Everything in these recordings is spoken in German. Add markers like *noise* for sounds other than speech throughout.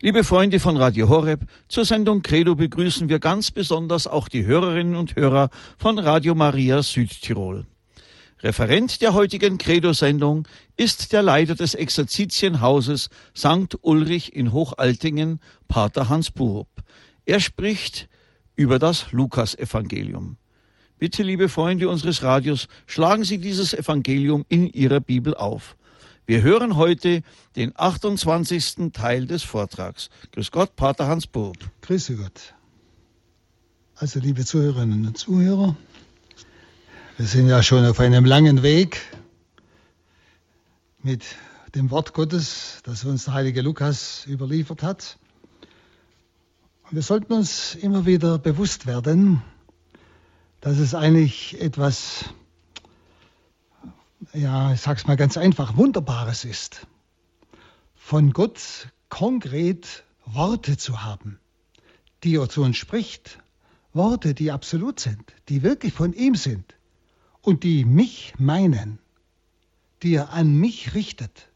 Liebe Freunde von Radio Horeb, zur Sendung Credo begrüßen wir ganz besonders auch die Hörerinnen und Hörer von Radio Maria Südtirol. Referent der heutigen Credo-Sendung ist der Leiter des Exerzitienhauses St. Ulrich in Hochaltingen, Pater Hans Burup. Er spricht über das Lukasevangelium. Bitte, liebe Freunde unseres Radios, schlagen Sie dieses Evangelium in Ihrer Bibel auf. Wir hören heute den 28. Teil des Vortrags. Grüß Gott, Pater Hans Burg. Grüße Gott. Also, liebe Zuhörerinnen und Zuhörer, wir sind ja schon auf einem langen Weg mit dem Wort Gottes, das uns der heilige Lukas überliefert hat. Und wir sollten uns immer wieder bewusst werden, dass es eigentlich etwas ja, ich sag's mal ganz einfach, Wunderbares ist, von Gott konkret Worte zu haben, die er zu uns spricht, Worte, die absolut sind, die wirklich von ihm sind und die mich meinen, die er an mich richtet.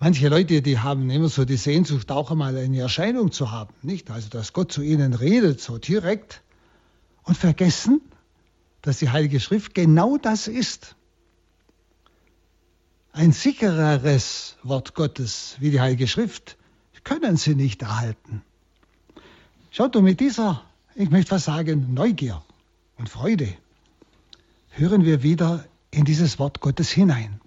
Manche Leute, die haben immer so die Sehnsucht, auch einmal eine Erscheinung zu haben, nicht? Also, dass Gott zu ihnen redet, so direkt, und vergessen, dass die Heilige Schrift genau das ist. Ein sichereres Wort Gottes wie die Heilige Schrift können sie nicht erhalten. Schaut, und mit dieser, ich möchte was sagen, Neugier und Freude hören wir wieder in dieses Wort Gottes hinein.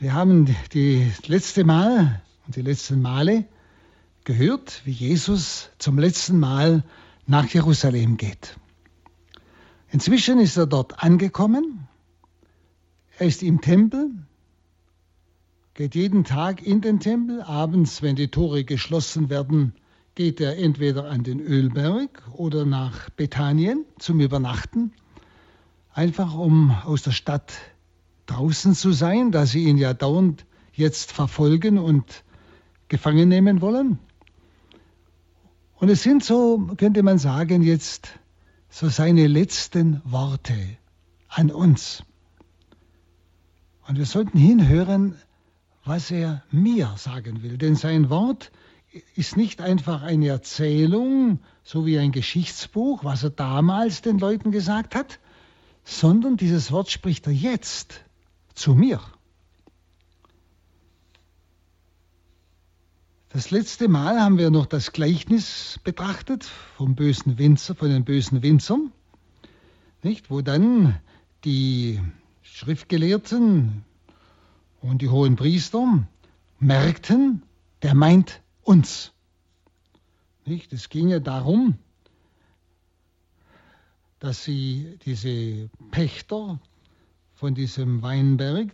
Wir haben die letzte Mal und die letzten Male gehört, wie Jesus zum letzten Mal nach Jerusalem geht. Inzwischen ist er dort angekommen. Er ist im Tempel, geht jeden Tag in den Tempel. Abends, wenn die Tore geschlossen werden, geht er entweder an den Ölberg oder nach Bethanien zum Übernachten, einfach um aus der Stadt draußen zu sein, da sie ihn ja dauernd jetzt verfolgen und gefangen nehmen wollen. Und es sind so, könnte man sagen, jetzt so seine letzten Worte an uns. Und wir sollten hinhören, was er mir sagen will. Denn sein Wort ist nicht einfach eine Erzählung, so wie ein Geschichtsbuch, was er damals den Leuten gesagt hat, sondern dieses Wort spricht er jetzt zu mir. Das letzte Mal haben wir noch das Gleichnis betrachtet vom bösen Winzer, von den bösen Winzern, nicht? wo dann die Schriftgelehrten und die hohen Priester merkten, der meint uns. Nicht? Es ging ja darum, dass sie diese Pächter von diesem Weinberg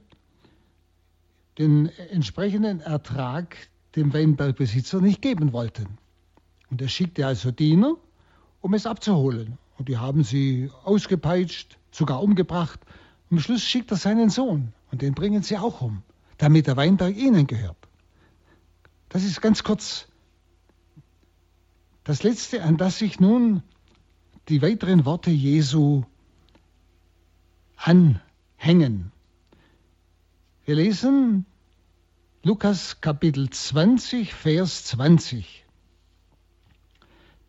den entsprechenden Ertrag dem Weinbergbesitzer nicht geben wollten. Und er schickte also Diener, um es abzuholen. Und die haben sie ausgepeitscht, sogar umgebracht. Am Schluss schickt er seinen Sohn und den bringen sie auch um, damit der Weinberg ihnen gehört. Das ist ganz kurz das Letzte, an das sich nun die weiteren Worte Jesu anhängen. Wir lesen Lukas Kapitel 20, Vers 20.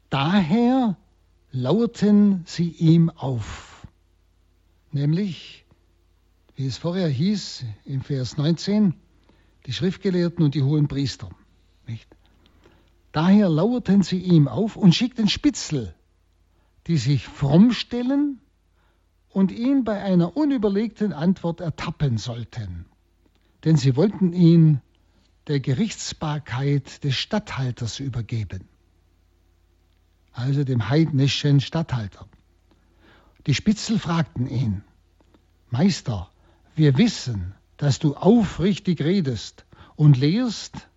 Daher lauerten sie ihm auf, nämlich, wie es vorher hieß, im Vers 19, die Schriftgelehrten und die hohen Priester. Nicht? Daher lauerten sie ihm auf und schickten Spitzel, die sich fromm stellen und ihn bei einer unüberlegten Antwort ertappen sollten denn sie wollten ihn der Gerichtsbarkeit des Statthalters übergeben, also dem heidnischen Statthalter. Die Spitzel fragten ihn, Meister, wir wissen, dass du aufrichtig redest und lehrst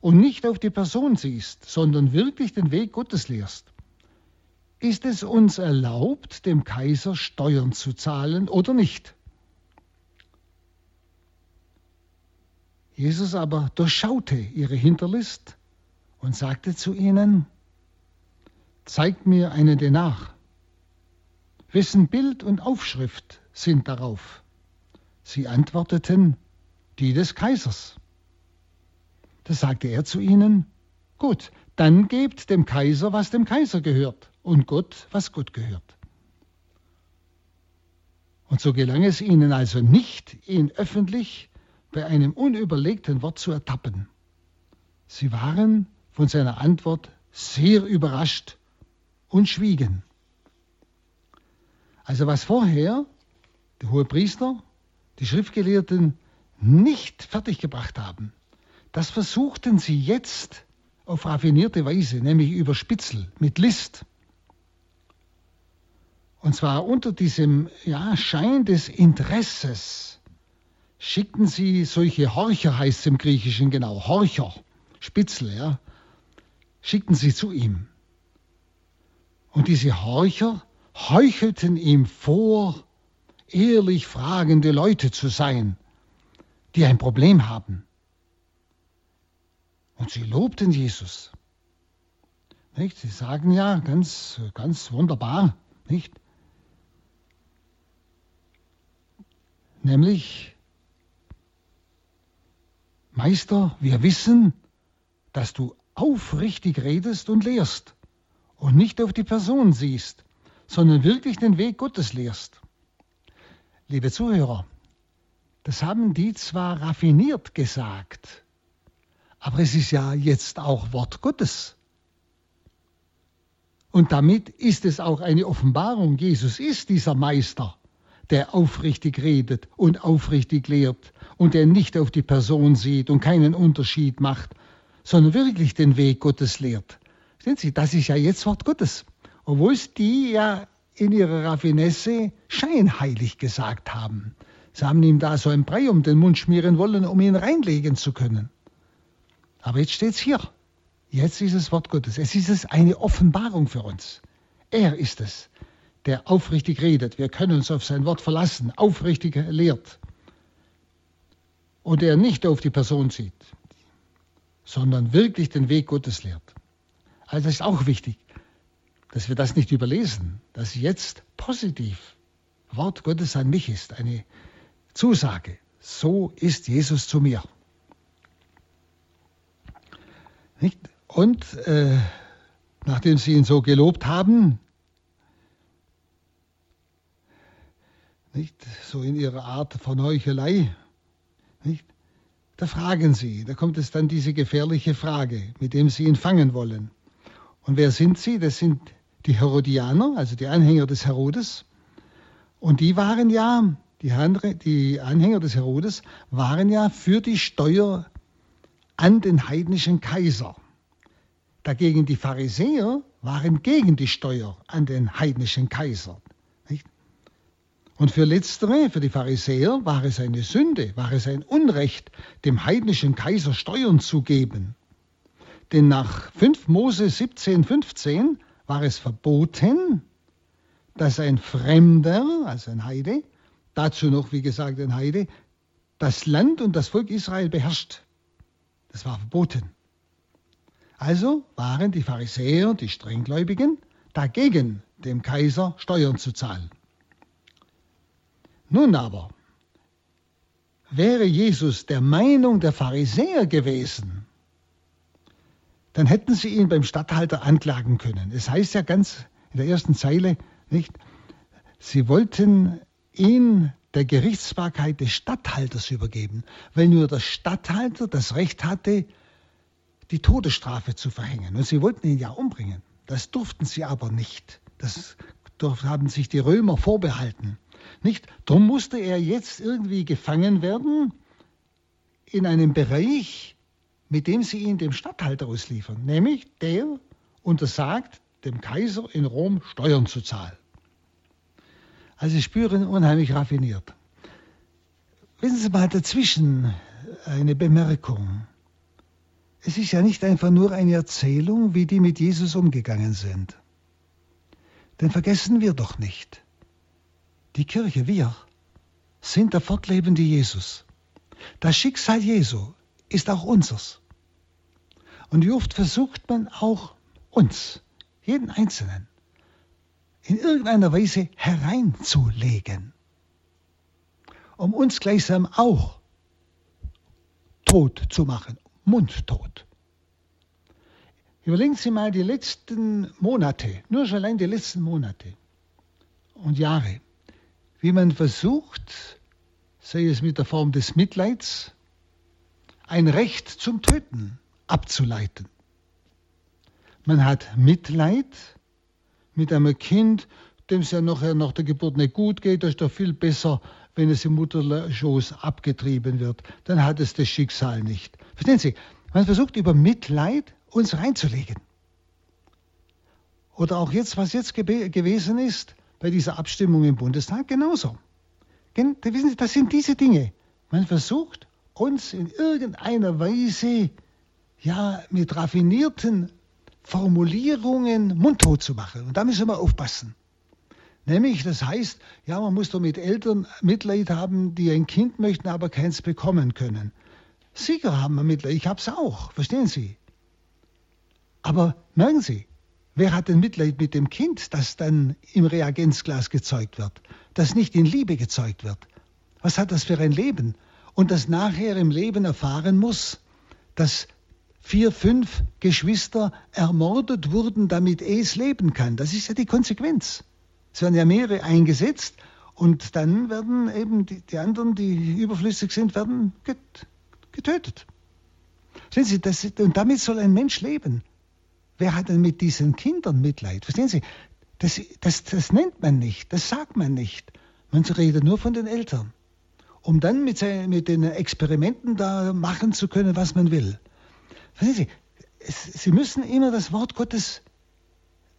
und nicht auf die Person siehst, sondern wirklich den Weg Gottes lehrst. Ist es uns erlaubt, dem Kaiser Steuern zu zahlen oder nicht? Jesus aber durchschaute ihre Hinterlist und sagte zu ihnen, zeigt mir einen Denar. Wessen Bild und Aufschrift sind darauf? Sie antworteten, die des Kaisers. Da sagte er zu ihnen, gut, dann gebt dem Kaiser, was dem Kaiser gehört, und Gott, was Gott gehört. Und so gelang es ihnen also nicht, ihn öffentlich bei einem unüberlegten Wort zu ertappen. Sie waren von seiner Antwort sehr überrascht und schwiegen. Also was vorher der hohe Priester, die Schriftgelehrten nicht fertiggebracht haben, das versuchten sie jetzt auf raffinierte Weise, nämlich über Spitzel, mit List. Und zwar unter diesem ja, Schein des Interesses schickten sie solche Horcher, heißt es im Griechischen genau, Horcher, Spitzel, ja, schickten sie zu ihm. Und diese Horcher heuchelten ihm vor, ehrlich fragende Leute zu sein, die ein Problem haben. Und sie lobten Jesus. Nicht? Sie sagen ja ganz, ganz wunderbar, nicht? Nämlich, Meister, wir wissen, dass du aufrichtig redest und lehrst und nicht auf die Person siehst, sondern wirklich den Weg Gottes lehrst. Liebe Zuhörer, das haben die zwar raffiniert gesagt, aber es ist ja jetzt auch Wort Gottes. Und damit ist es auch eine Offenbarung. Jesus ist dieser Meister, der aufrichtig redet und aufrichtig lehrt und der nicht auf die Person sieht und keinen Unterschied macht, sondern wirklich den Weg Gottes lehrt. Sehen Sie, das ist ja jetzt Wort Gottes. Obwohl es die ja in ihrer Raffinesse scheinheilig gesagt haben. Sie haben ihm da so ein Brei um den Mund schmieren wollen, um ihn reinlegen zu können. Aber jetzt steht es hier. Jetzt ist es Wort Gottes. Es ist es eine Offenbarung für uns. Er ist es, der aufrichtig redet. Wir können uns auf sein Wort verlassen, aufrichtig lehrt. Und er nicht auf die Person sieht sondern wirklich den Weg Gottes lehrt. Also ist auch wichtig, dass wir das nicht überlesen, dass jetzt positiv Wort Gottes an mich ist, eine Zusage. So ist Jesus zu mir. Nicht? Und äh, nachdem sie ihn so gelobt haben, nicht so in ihrer Art von Heuchelei, nicht, da fragen sie, da kommt es dann diese gefährliche Frage, mit dem sie ihn fangen wollen. Und wer sind sie? Das sind die Herodianer, also die Anhänger des Herodes. Und die waren ja, die, Anhänger des Herodes waren ja für die Steuer an den heidnischen Kaiser. Dagegen die Pharisäer waren gegen die Steuer an den heidnischen Kaiser. Und für letztere, für die Pharisäer, war es eine Sünde, war es ein Unrecht, dem heidnischen Kaiser Steuern zu geben. Denn nach 5 Mose 17, 15 war es verboten, dass ein Fremder, also ein Heide, dazu noch, wie gesagt, ein Heide, das Land und das Volk Israel beherrscht. Das war verboten. Also waren die Pharisäer, die Strenggläubigen, dagegen, dem Kaiser Steuern zu zahlen. Nun aber, wäre Jesus der Meinung der Pharisäer gewesen, dann hätten sie ihn beim Statthalter anklagen können. Es heißt ja ganz in der ersten Zeile, nicht? Sie wollten ihn der Gerichtsbarkeit des Statthalters übergeben, weil nur der Statthalter das Recht hatte, die Todesstrafe zu verhängen. Und sie wollten ihn ja umbringen. Das durften sie aber nicht. Das haben sich die Römer vorbehalten. Nicht? Darum musste er jetzt irgendwie gefangen werden in einem Bereich, mit dem sie ihn dem Statthalter ausliefern, nämlich der untersagt, dem Kaiser in Rom Steuern zu zahlen. Also spüren unheimlich raffiniert. Wissen Sie mal dazwischen eine Bemerkung. Es ist ja nicht einfach nur eine Erzählung, wie die mit Jesus umgegangen sind. Denn vergessen wir doch nicht, die Kirche, wir, sind der fortlebende Jesus. Das Schicksal Jesu ist auch unseres. Und wie oft versucht man auch uns, jeden Einzelnen, in irgendeiner Weise hereinzulegen, um uns gleichsam auch tot zu machen, mundtot. Überlegen Sie mal die letzten Monate, nur schon allein die letzten Monate und Jahre, wie man versucht, sei es mit der Form des Mitleids, ein Recht zum Töten abzuleiten. Man hat Mitleid mit einem Kind, dem es ja nachher nach der Geburt nicht gut geht, das ist doch viel besser, wenn es im Mutterschoß abgetrieben wird. Dann hat es das Schicksal nicht. Verstehen Sie? Man versucht über Mitleid uns reinzulegen. Oder auch jetzt, was jetzt gewesen ist, bei dieser Abstimmung im Bundestag, genauso. Wissen Sie, das sind diese Dinge. Man versucht, uns in irgendeiner Weise ja, mit raffinierten Formulierungen mundtot zu machen. Und da müssen wir aufpassen. Nämlich, das heißt, ja, man muss doch mit Eltern Mitleid haben, die ein Kind möchten, aber keins bekommen können. Sicher haben wir Mitleid, ich habe es auch, verstehen Sie? Aber merken Sie, wer hat denn Mitleid mit dem Kind, das dann im Reagenzglas gezeugt wird, das nicht in Liebe gezeugt wird? Was hat das für ein Leben? Und das nachher im Leben erfahren muss, dass vier, fünf Geschwister ermordet wurden, damit es leben kann. Das ist ja die Konsequenz. Es werden ja mehrere eingesetzt und dann werden eben die, die anderen, die überflüssig sind, werden getötet. Sehen Sie, das, und damit soll ein Mensch leben. Wer hat denn mit diesen Kindern Mitleid? Verstehen Sie? Das, das, das nennt man nicht, das sagt man nicht. Man redet nur von den Eltern, um dann mit, mit den Experimenten da machen zu können, was man will. Verstehen Sie? Sie müssen immer das Wort Gottes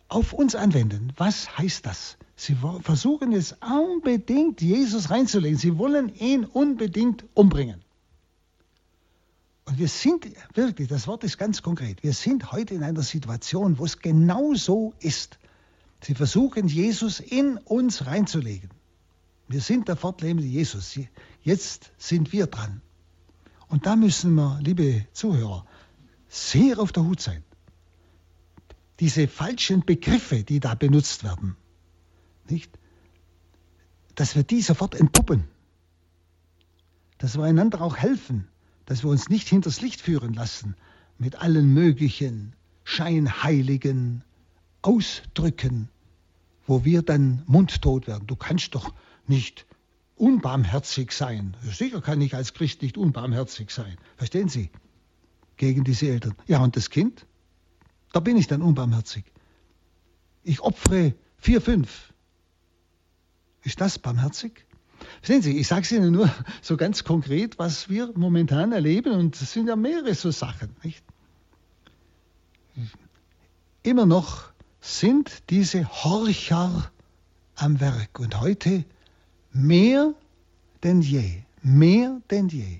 auf uns anwenden. Was heißt das? Sie versuchen jetzt unbedingt Jesus reinzulegen. Sie wollen ihn unbedingt umbringen. Und wir sind wirklich, das Wort ist ganz konkret, wir sind heute in einer Situation, wo es genau so ist. Sie versuchen Jesus in uns reinzulegen. Wir sind der fortlebende Jesus. Jetzt sind wir dran. Und da müssen wir, liebe Zuhörer, sehr auf der Hut sein. Diese falschen Begriffe, die da benutzt werden, nicht? Dass wir die sofort entpuppen. Dass wir einander auch helfen, dass wir uns nicht hinters Licht führen lassen mit allen möglichen scheinheiligen Ausdrücken, wo wir dann mundtot werden. Du kannst doch nicht unbarmherzig sein. Sicher kann ich als Christ nicht unbarmherzig sein. Verstehen Sie? Gegen diese Eltern. Ja, und das Kind? Da bin ich dann unbarmherzig. Ich opfere vier, fünf. Ist das barmherzig? Sehen Sie, ich sage es Ihnen nur *laughs* so ganz konkret, was wir momentan erleben, und es sind ja mehrere so Sachen. Nicht? Immer noch sind diese Horcher am Werk und heute mehr denn je, mehr denn je.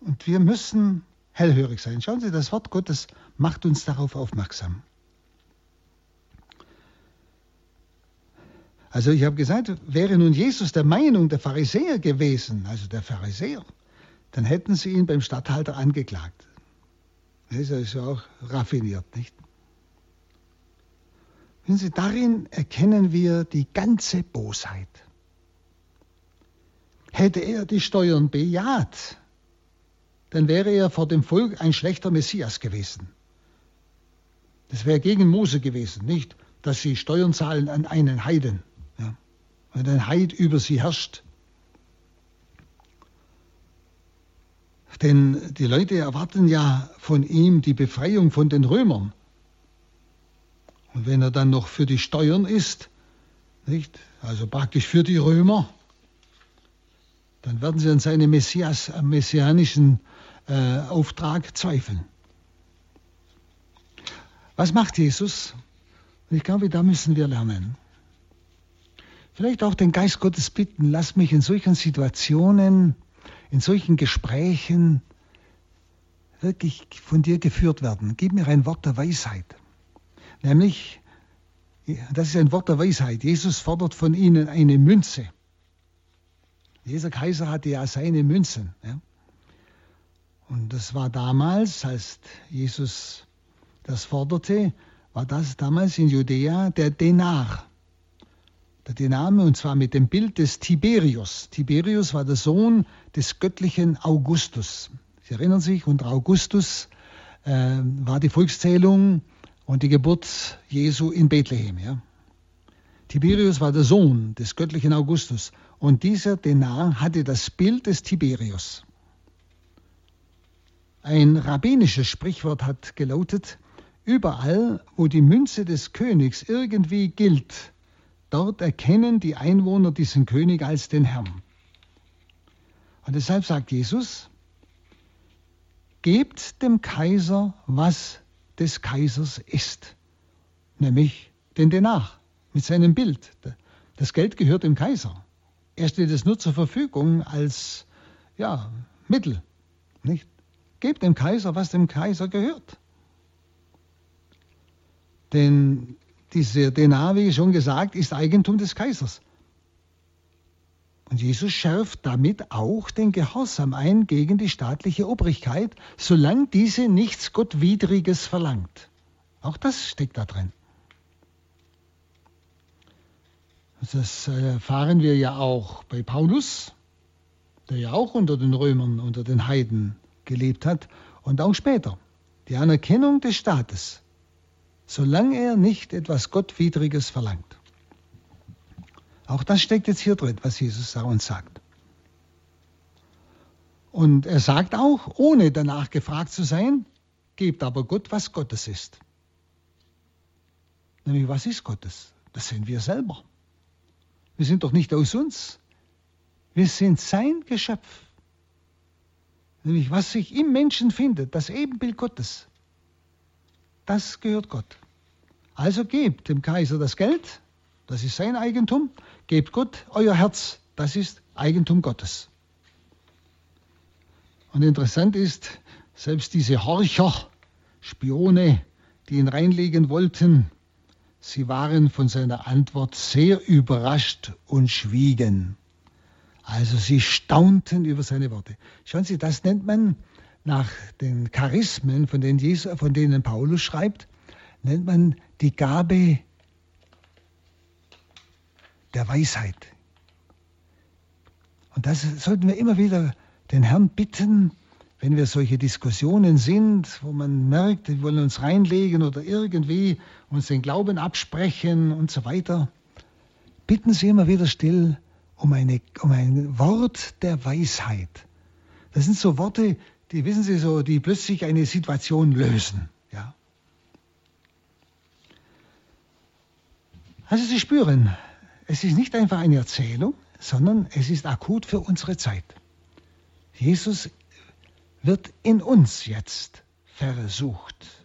Und wir müssen hellhörig sein. Schauen Sie, das Wort Gottes macht uns darauf aufmerksam. Also ich habe gesagt, wäre nun Jesus der Meinung der Pharisäer gewesen, also der Pharisäer, dann hätten sie ihn beim Statthalter angeklagt. Das ist ja auch raffiniert, nicht? Wenn Sie, darin erkennen wir die ganze Bosheit. Hätte er die Steuern bejaht, dann wäre er vor dem Volk ein schlechter Messias gewesen. Das wäre gegen Mose gewesen, nicht, dass sie Steuern zahlen an einen Heiden, wenn ein Heid über sie herrscht. Denn die Leute erwarten ja von ihm die Befreiung von den Römern. Und wenn er dann noch für die Steuern ist, nicht, also praktisch für die Römer, dann werden sie an seine Messias, messianischen äh, Auftrag zweifeln. Was macht Jesus? Und ich glaube, da müssen wir lernen. Vielleicht auch den Geist Gottes bitten, lass mich in solchen Situationen, in solchen Gesprächen wirklich von dir geführt werden. Gib mir ein Wort der Weisheit. Nämlich, das ist ein Wort der Weisheit. Jesus fordert von ihnen eine Münze. Dieser Kaiser hatte ja seine Münzen. Ja? Und das war damals, als Jesus das forderte, war das damals in Judäa der Denar. Der Name, und zwar mit dem Bild des Tiberius. Tiberius war der Sohn des göttlichen Augustus. Sie erinnern sich, unter Augustus äh, war die Volkszählung und die Geburt Jesu in Bethlehem. Ja? Tiberius war der Sohn des göttlichen Augustus und dieser Denar hatte das Bild des Tiberius. Ein rabbinisches Sprichwort hat gelautet, überall, wo die Münze des Königs irgendwie gilt, dort erkennen die Einwohner diesen König als den Herrn. Und deshalb sagt Jesus, gebt dem Kaiser, was des Kaisers ist, nämlich den Denar mit seinem Bild. Das Geld gehört dem Kaiser. Er steht es nur zur Verfügung als ja, Mittel. Nicht? Gebt dem Kaiser, was dem Kaiser gehört. Denn dieser Denar, wie schon gesagt, ist Eigentum des Kaisers. Und Jesus schärft damit auch den Gehorsam ein gegen die staatliche Obrigkeit, solange diese nichts Gottwidriges verlangt. Auch das steckt da drin. Das erfahren wir ja auch bei Paulus, der ja auch unter den Römern, unter den Heiden gelebt hat und auch später. Die Anerkennung des Staates, solange er nicht etwas Gottwidriges verlangt. Auch das steckt jetzt hier drin, was Jesus uns sagt. Und er sagt auch, ohne danach gefragt zu sein, gebt aber Gott, was Gottes ist. Nämlich, was ist Gottes? Das sind wir selber. Wir sind doch nicht aus uns. Wir sind sein Geschöpf. Nämlich was sich im Menschen findet, das Ebenbild Gottes, das gehört Gott. Also gebt dem Kaiser das Geld, das ist sein Eigentum, gebt Gott euer Herz, das ist Eigentum Gottes. Und interessant ist, selbst diese Horcher, Spione, die ihn reinlegen wollten, Sie waren von seiner Antwort sehr überrascht und schwiegen. Also sie staunten über seine Worte. Schauen Sie, das nennt man nach den Charismen, von denen, Jesus, von denen Paulus schreibt, nennt man die Gabe der Weisheit. Und das sollten wir immer wieder den Herrn bitten, wenn wir solche Diskussionen sind, wo man merkt, wir wollen uns reinlegen oder irgendwie uns den Glauben absprechen und so weiter, bitten Sie immer wieder still um, eine, um ein Wort der Weisheit. Das sind so Worte, die wissen Sie so, die plötzlich eine Situation lösen. Ja. Also Sie spüren, es ist nicht einfach eine Erzählung, sondern es ist akut für unsere Zeit. Jesus wird in uns jetzt versucht.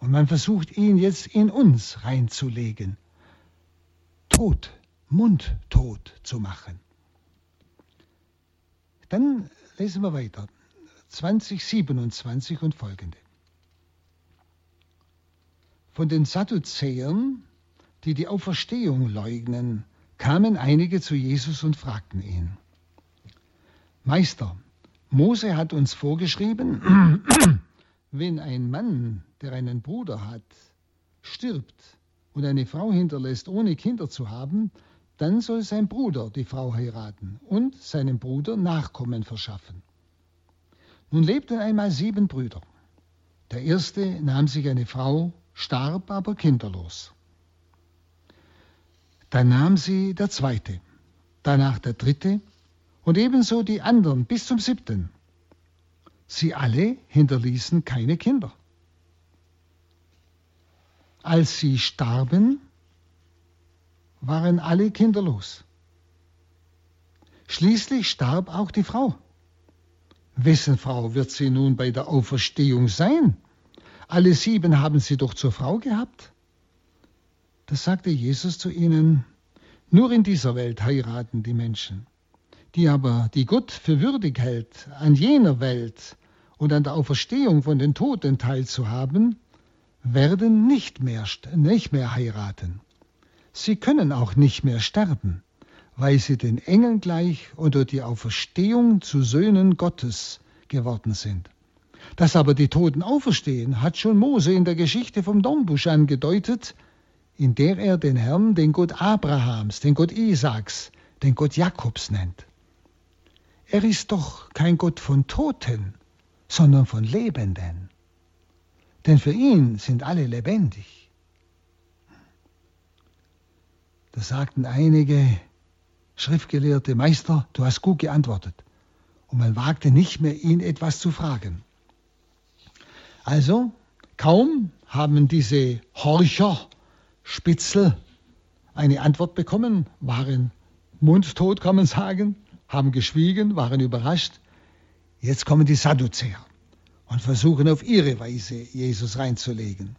Und man versucht ihn jetzt in uns reinzulegen, tot, mundtot zu machen. Dann lesen wir weiter. 2027 und folgende. Von den Sadduzäern, die die Auferstehung leugnen, kamen einige zu Jesus und fragten ihn, Meister, Mose hat uns vorgeschrieben, *clears throat* wenn ein Mann, der einen Bruder hat, stirbt und eine Frau hinterlässt, ohne Kinder zu haben, dann soll sein Bruder die Frau heiraten und seinem Bruder Nachkommen verschaffen. Nun lebten einmal sieben Brüder. Der erste nahm sich eine Frau, starb aber kinderlos. Dann nahm sie der zweite, danach der dritte und ebenso die anderen bis zum siebten. Sie alle hinterließen keine Kinder. Als sie starben, waren alle kinderlos. Schließlich starb auch die Frau. Wessen Frau wird sie nun bei der Auferstehung sein? Alle sieben haben sie doch zur Frau gehabt. Das sagte Jesus zu ihnen, nur in dieser Welt heiraten die Menschen die aber, die Gott für würdig hält, an jener Welt und an der Auferstehung von den Toten teilzuhaben, werden nicht mehr, nicht mehr heiraten. Sie können auch nicht mehr sterben, weil sie den Engeln gleich und durch die Auferstehung zu Söhnen Gottes geworden sind. Dass aber die Toten auferstehen, hat schon Mose in der Geschichte vom Dornbusch angedeutet, in der er den Herrn, den Gott Abrahams, den Gott Isaaks, den Gott Jakobs nennt. Er ist doch kein Gott von Toten, sondern von Lebenden. Denn für ihn sind alle lebendig. Da sagten einige schriftgelehrte Meister, du hast gut geantwortet. Und man wagte nicht mehr, ihn etwas zu fragen. Also, kaum haben diese Horcher, Spitzel eine Antwort bekommen, waren mundtot, kann man sagen, haben geschwiegen, waren überrascht. Jetzt kommen die Sadduzäer und versuchen auf ihre Weise Jesus reinzulegen.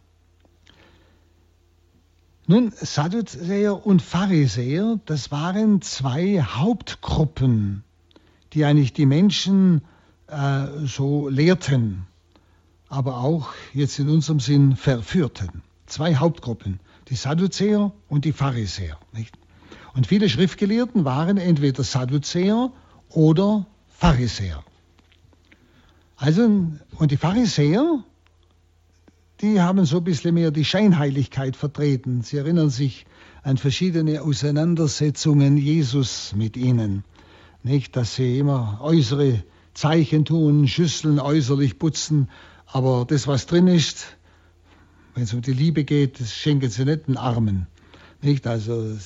Nun, Sadduzäer und Pharisäer, das waren zwei Hauptgruppen, die eigentlich die Menschen äh, so lehrten, aber auch jetzt in unserem Sinn verführten. Zwei Hauptgruppen, die Sadduzäer und die Pharisäer. Nicht? Und viele Schriftgelehrten waren entweder Sadduzäer oder Pharisäer. Also, und die Pharisäer, die haben so ein bisschen mehr die Scheinheiligkeit vertreten. Sie erinnern sich an verschiedene Auseinandersetzungen Jesus mit ihnen. Nicht, dass sie immer äußere Zeichen tun, Schüsseln äußerlich putzen, aber das, was drin ist, wenn es um die Liebe geht, das schenken sie nicht den Armen. Nicht? Also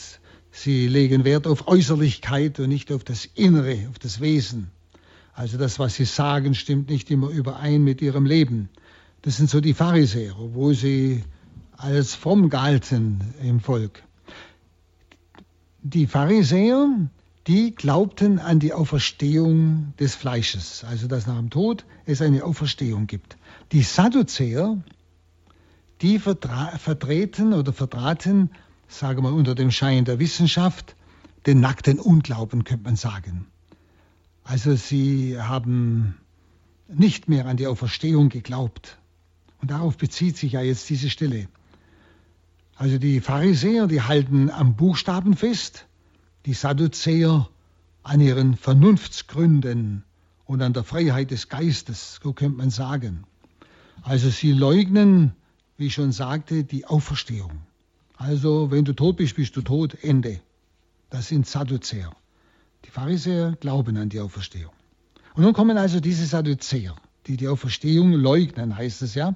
sie legen Wert auf Äußerlichkeit und nicht auf das Innere, auf das Wesen. Also das, was sie sagen, stimmt nicht immer überein mit ihrem Leben. Das sind so die Pharisäer, wo sie als fromm galten im Volk. Die Pharisäer, die glaubten an die Auferstehung des Fleisches, also dass nach dem Tod es eine Auferstehung gibt. Die Sadduzäer, die vertreten oder vertraten, sagen wir unter dem Schein der Wissenschaft, den nackten Unglauben, könnte man sagen. Also sie haben nicht mehr an die Auferstehung geglaubt. Und darauf bezieht sich ja jetzt diese Stelle. Also die Pharisäer, die halten am Buchstaben fest, die Sadduzäer an ihren Vernunftsgründen und an der Freiheit des Geistes, so könnte man sagen. Also sie leugnen, wie ich schon sagte, die Auferstehung. Also wenn du tot bist, bist du tot, Ende. Das sind Sadduzäer. Die Pharisäer glauben an die Auferstehung. Und nun kommen also diese Sadduzäer, die die Auferstehung leugnen, heißt es ja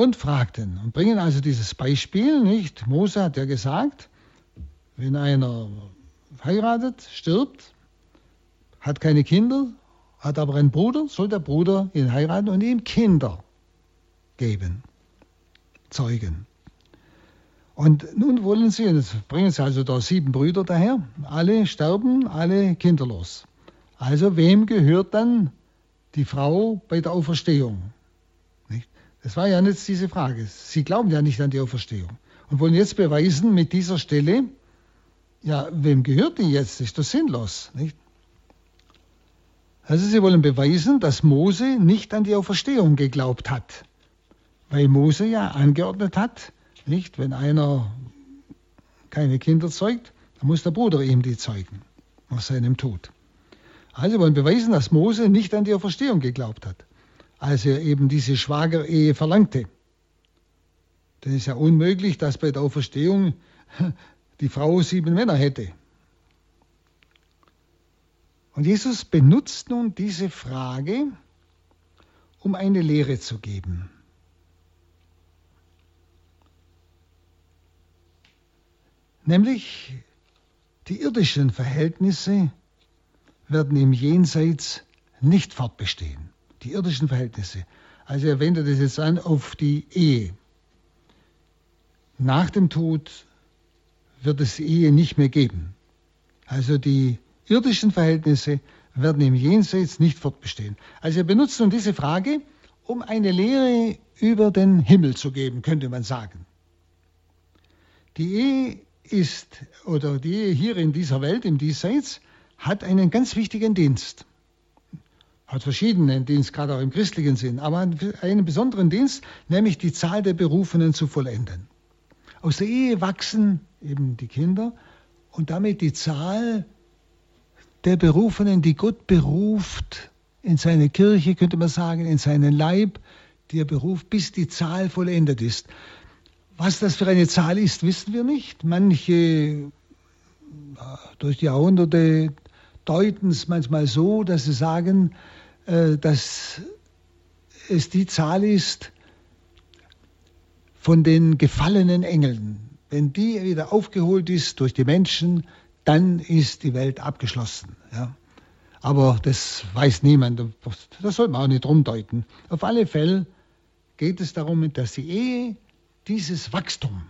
und fragten und bringen also dieses Beispiel, nicht? Mose hat ja gesagt, wenn einer heiratet, stirbt, hat keine Kinder, hat aber einen Bruder, soll der Bruder ihn heiraten und ihm Kinder geben, Zeugen. Und nun wollen sie, jetzt bringen sie also da sieben Brüder daher, alle sterben, alle kinderlos. Also wem gehört dann die Frau bei der Auferstehung? Das war ja jetzt diese Frage. Sie glauben ja nicht an die Auferstehung und wollen jetzt beweisen mit dieser Stelle, ja, wem gehört die jetzt? Ist das sinnlos, nicht? Also sie wollen beweisen, dass Mose nicht an die Auferstehung geglaubt hat, weil Mose ja angeordnet hat, nicht, wenn einer keine Kinder zeugt, dann muss der Bruder ihm die zeugen aus seinem Tod. Also wollen beweisen, dass Mose nicht an die Auferstehung geglaubt hat als er eben diese Schwagerehe verlangte. Denn es ist ja unmöglich, dass bei der Auferstehung die Frau sieben Männer hätte. Und Jesus benutzt nun diese Frage, um eine Lehre zu geben. Nämlich die irdischen Verhältnisse werden im Jenseits nicht fortbestehen die irdischen Verhältnisse. Also er wendet es jetzt an auf die Ehe. Nach dem Tod wird es die Ehe nicht mehr geben. Also die irdischen Verhältnisse werden im Jenseits nicht fortbestehen. Also er benutzt nun diese Frage, um eine Lehre über den Himmel zu geben, könnte man sagen. Die Ehe ist, oder die Ehe hier in dieser Welt, im Diesseits, hat einen ganz wichtigen Dienst hat verschiedenen Dienst, gerade auch im christlichen Sinn, aber einen besonderen Dienst, nämlich die Zahl der Berufenen zu vollenden. Aus der Ehe wachsen eben die Kinder und damit die Zahl der Berufenen, die Gott beruft in seine Kirche, könnte man sagen, in seinen Leib, die er beruft, bis die Zahl vollendet ist. Was das für eine Zahl ist, wissen wir nicht. Manche durch die Jahrhunderte deuten es manchmal so, dass sie sagen, äh, dass es die Zahl ist von den gefallenen Engeln. Wenn die wieder aufgeholt ist durch die Menschen, dann ist die Welt abgeschlossen. Ja. Aber das weiß niemand. Das sollte man auch nicht rumdeuten. Auf alle Fälle geht es darum, dass die Ehe dieses Wachstum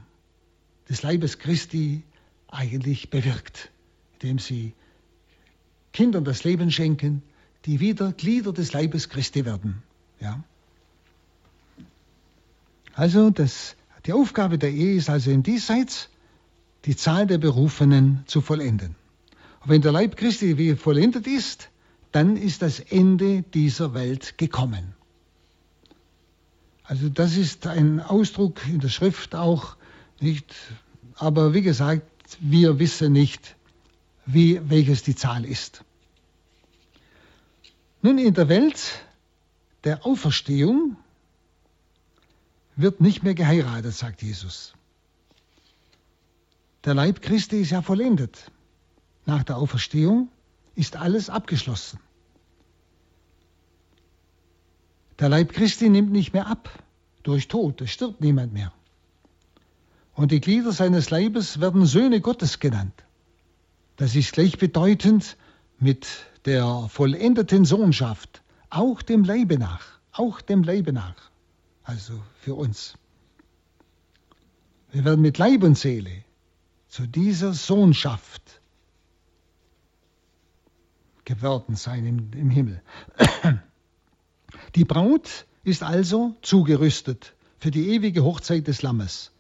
des Leibes Christi eigentlich bewirkt, indem sie Kindern das Leben schenken, die wieder Glieder des Leibes Christi werden. Ja? Also das, die Aufgabe der Ehe ist also im Diesseits die Zahl der Berufenen zu vollenden. Und wenn der Leib Christi wie vollendet ist, dann ist das Ende dieser Welt gekommen. Also das ist ein Ausdruck in der Schrift auch nicht, aber wie gesagt, wir wissen nicht, wie, welches die Zahl ist. Nun, in der Welt der Auferstehung wird nicht mehr geheiratet, sagt Jesus. Der Leib Christi ist ja vollendet. Nach der Auferstehung ist alles abgeschlossen. Der Leib Christi nimmt nicht mehr ab durch Tod, es stirbt niemand mehr. Und die Glieder seines Leibes werden Söhne Gottes genannt. Das ist gleichbedeutend mit der vollendeten Sohnschaft, auch dem Leibe nach, auch dem Leibe nach, also für uns. Wir werden mit Leib und Seele zu dieser Sohnschaft geworden sein im, im Himmel. Die Braut ist also zugerüstet für die ewige Hochzeit des Lammes.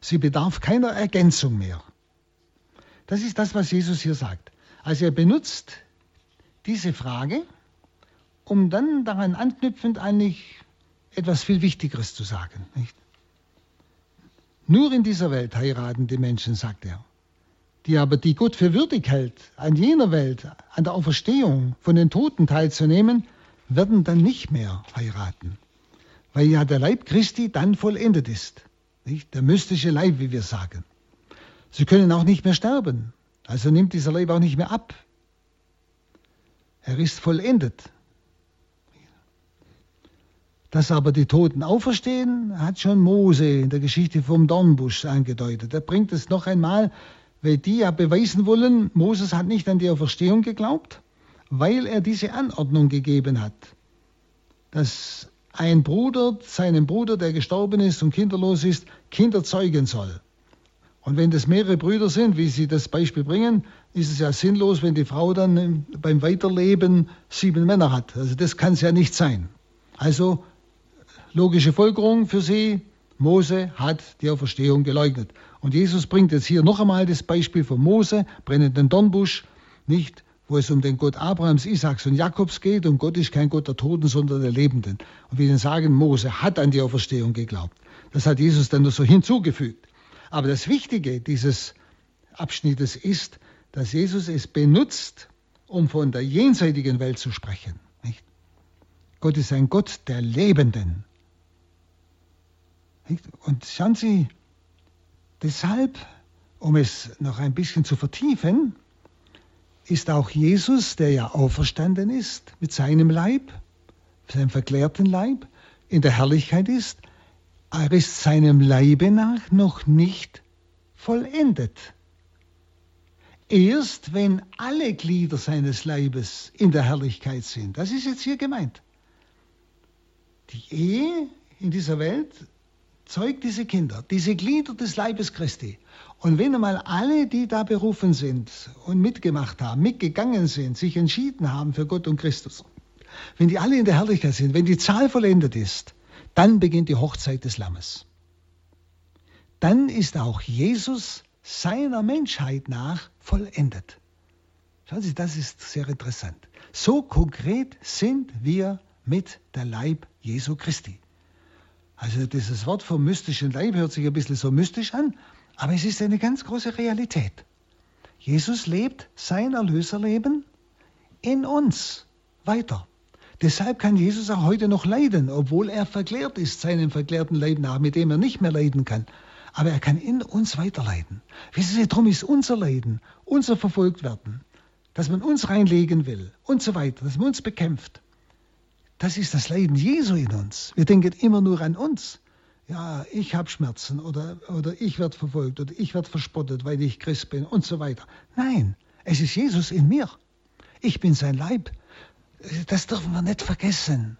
Sie bedarf keiner Ergänzung mehr. Das ist das, was Jesus hier sagt. Also er benutzt diese Frage, um dann daran anknüpfend eigentlich etwas viel Wichtigeres zu sagen. Nicht? Nur in dieser Welt heiraten die Menschen, sagt er, die aber die Gott für würdig hält, an jener Welt, an der Auferstehung von den Toten teilzunehmen, werden dann nicht mehr heiraten, weil ja der Leib Christi dann vollendet ist, nicht? der mystische Leib, wie wir sagen. Sie können auch nicht mehr sterben, also nimmt dieser Leib auch nicht mehr ab. Er ist vollendet. Dass aber die Toten auferstehen, hat schon Mose in der Geschichte vom Dornbusch angedeutet. Er bringt es noch einmal, weil die ja beweisen wollen, Moses hat nicht an die Auferstehung geglaubt, weil er diese Anordnung gegeben hat, dass ein Bruder seinem Bruder, der gestorben ist und kinderlos ist, Kinder zeugen soll. Und wenn das mehrere Brüder sind, wie Sie das Beispiel bringen, ist es ja sinnlos, wenn die Frau dann beim Weiterleben sieben Männer hat. Also das kann es ja nicht sein. Also logische Folgerung für Sie, Mose hat die Auferstehung geleugnet. Und Jesus bringt jetzt hier noch einmal das Beispiel von Mose, brennenden Dornbusch, nicht wo es um den Gott Abrahams, Isaaks und Jakobs geht. Und Gott ist kein Gott der Toten, sondern der Lebenden. Und wir sagen, Mose hat an die Auferstehung geglaubt. Das hat Jesus dann nur so hinzugefügt. Aber das Wichtige dieses Abschnittes ist, dass Jesus es benutzt, um von der jenseitigen Welt zu sprechen. Nicht? Gott ist ein Gott der Lebenden. Nicht? Und schauen Sie, deshalb, um es noch ein bisschen zu vertiefen, ist auch Jesus, der ja auferstanden ist mit seinem Leib, seinem verklärten Leib, in der Herrlichkeit ist, er ist seinem Leibe nach noch nicht vollendet. Erst wenn alle Glieder seines Leibes in der Herrlichkeit sind. Das ist jetzt hier gemeint. Die Ehe in dieser Welt zeugt diese Kinder, diese Glieder des Leibes Christi. Und wenn einmal alle, die da berufen sind und mitgemacht haben, mitgegangen sind, sich entschieden haben für Gott und Christus, wenn die alle in der Herrlichkeit sind, wenn die Zahl vollendet ist, dann beginnt die Hochzeit des Lammes. Dann ist auch Jesus seiner Menschheit nach vollendet. Schauen Sie, das ist sehr interessant. So konkret sind wir mit der Leib Jesu Christi. Also dieses Wort vom mystischen Leib hört sich ein bisschen so mystisch an, aber es ist eine ganz große Realität. Jesus lebt sein Erlöserleben in uns weiter. Deshalb kann Jesus auch heute noch leiden, obwohl er verklärt ist, seinem verklärten Leib nach, mit dem er nicht mehr leiden kann. Aber er kann in uns weiterleiten. Wissen Sie, darum ist unser Leiden, unser Verfolgtwerden, dass man uns reinlegen will und so weiter, dass man uns bekämpft. Das ist das Leiden Jesu in uns. Wir denken immer nur an uns. Ja, ich habe Schmerzen oder, oder ich werde verfolgt oder ich werde verspottet, weil ich Christ bin und so weiter. Nein, es ist Jesus in mir. Ich bin sein Leib. Das dürfen wir nicht vergessen.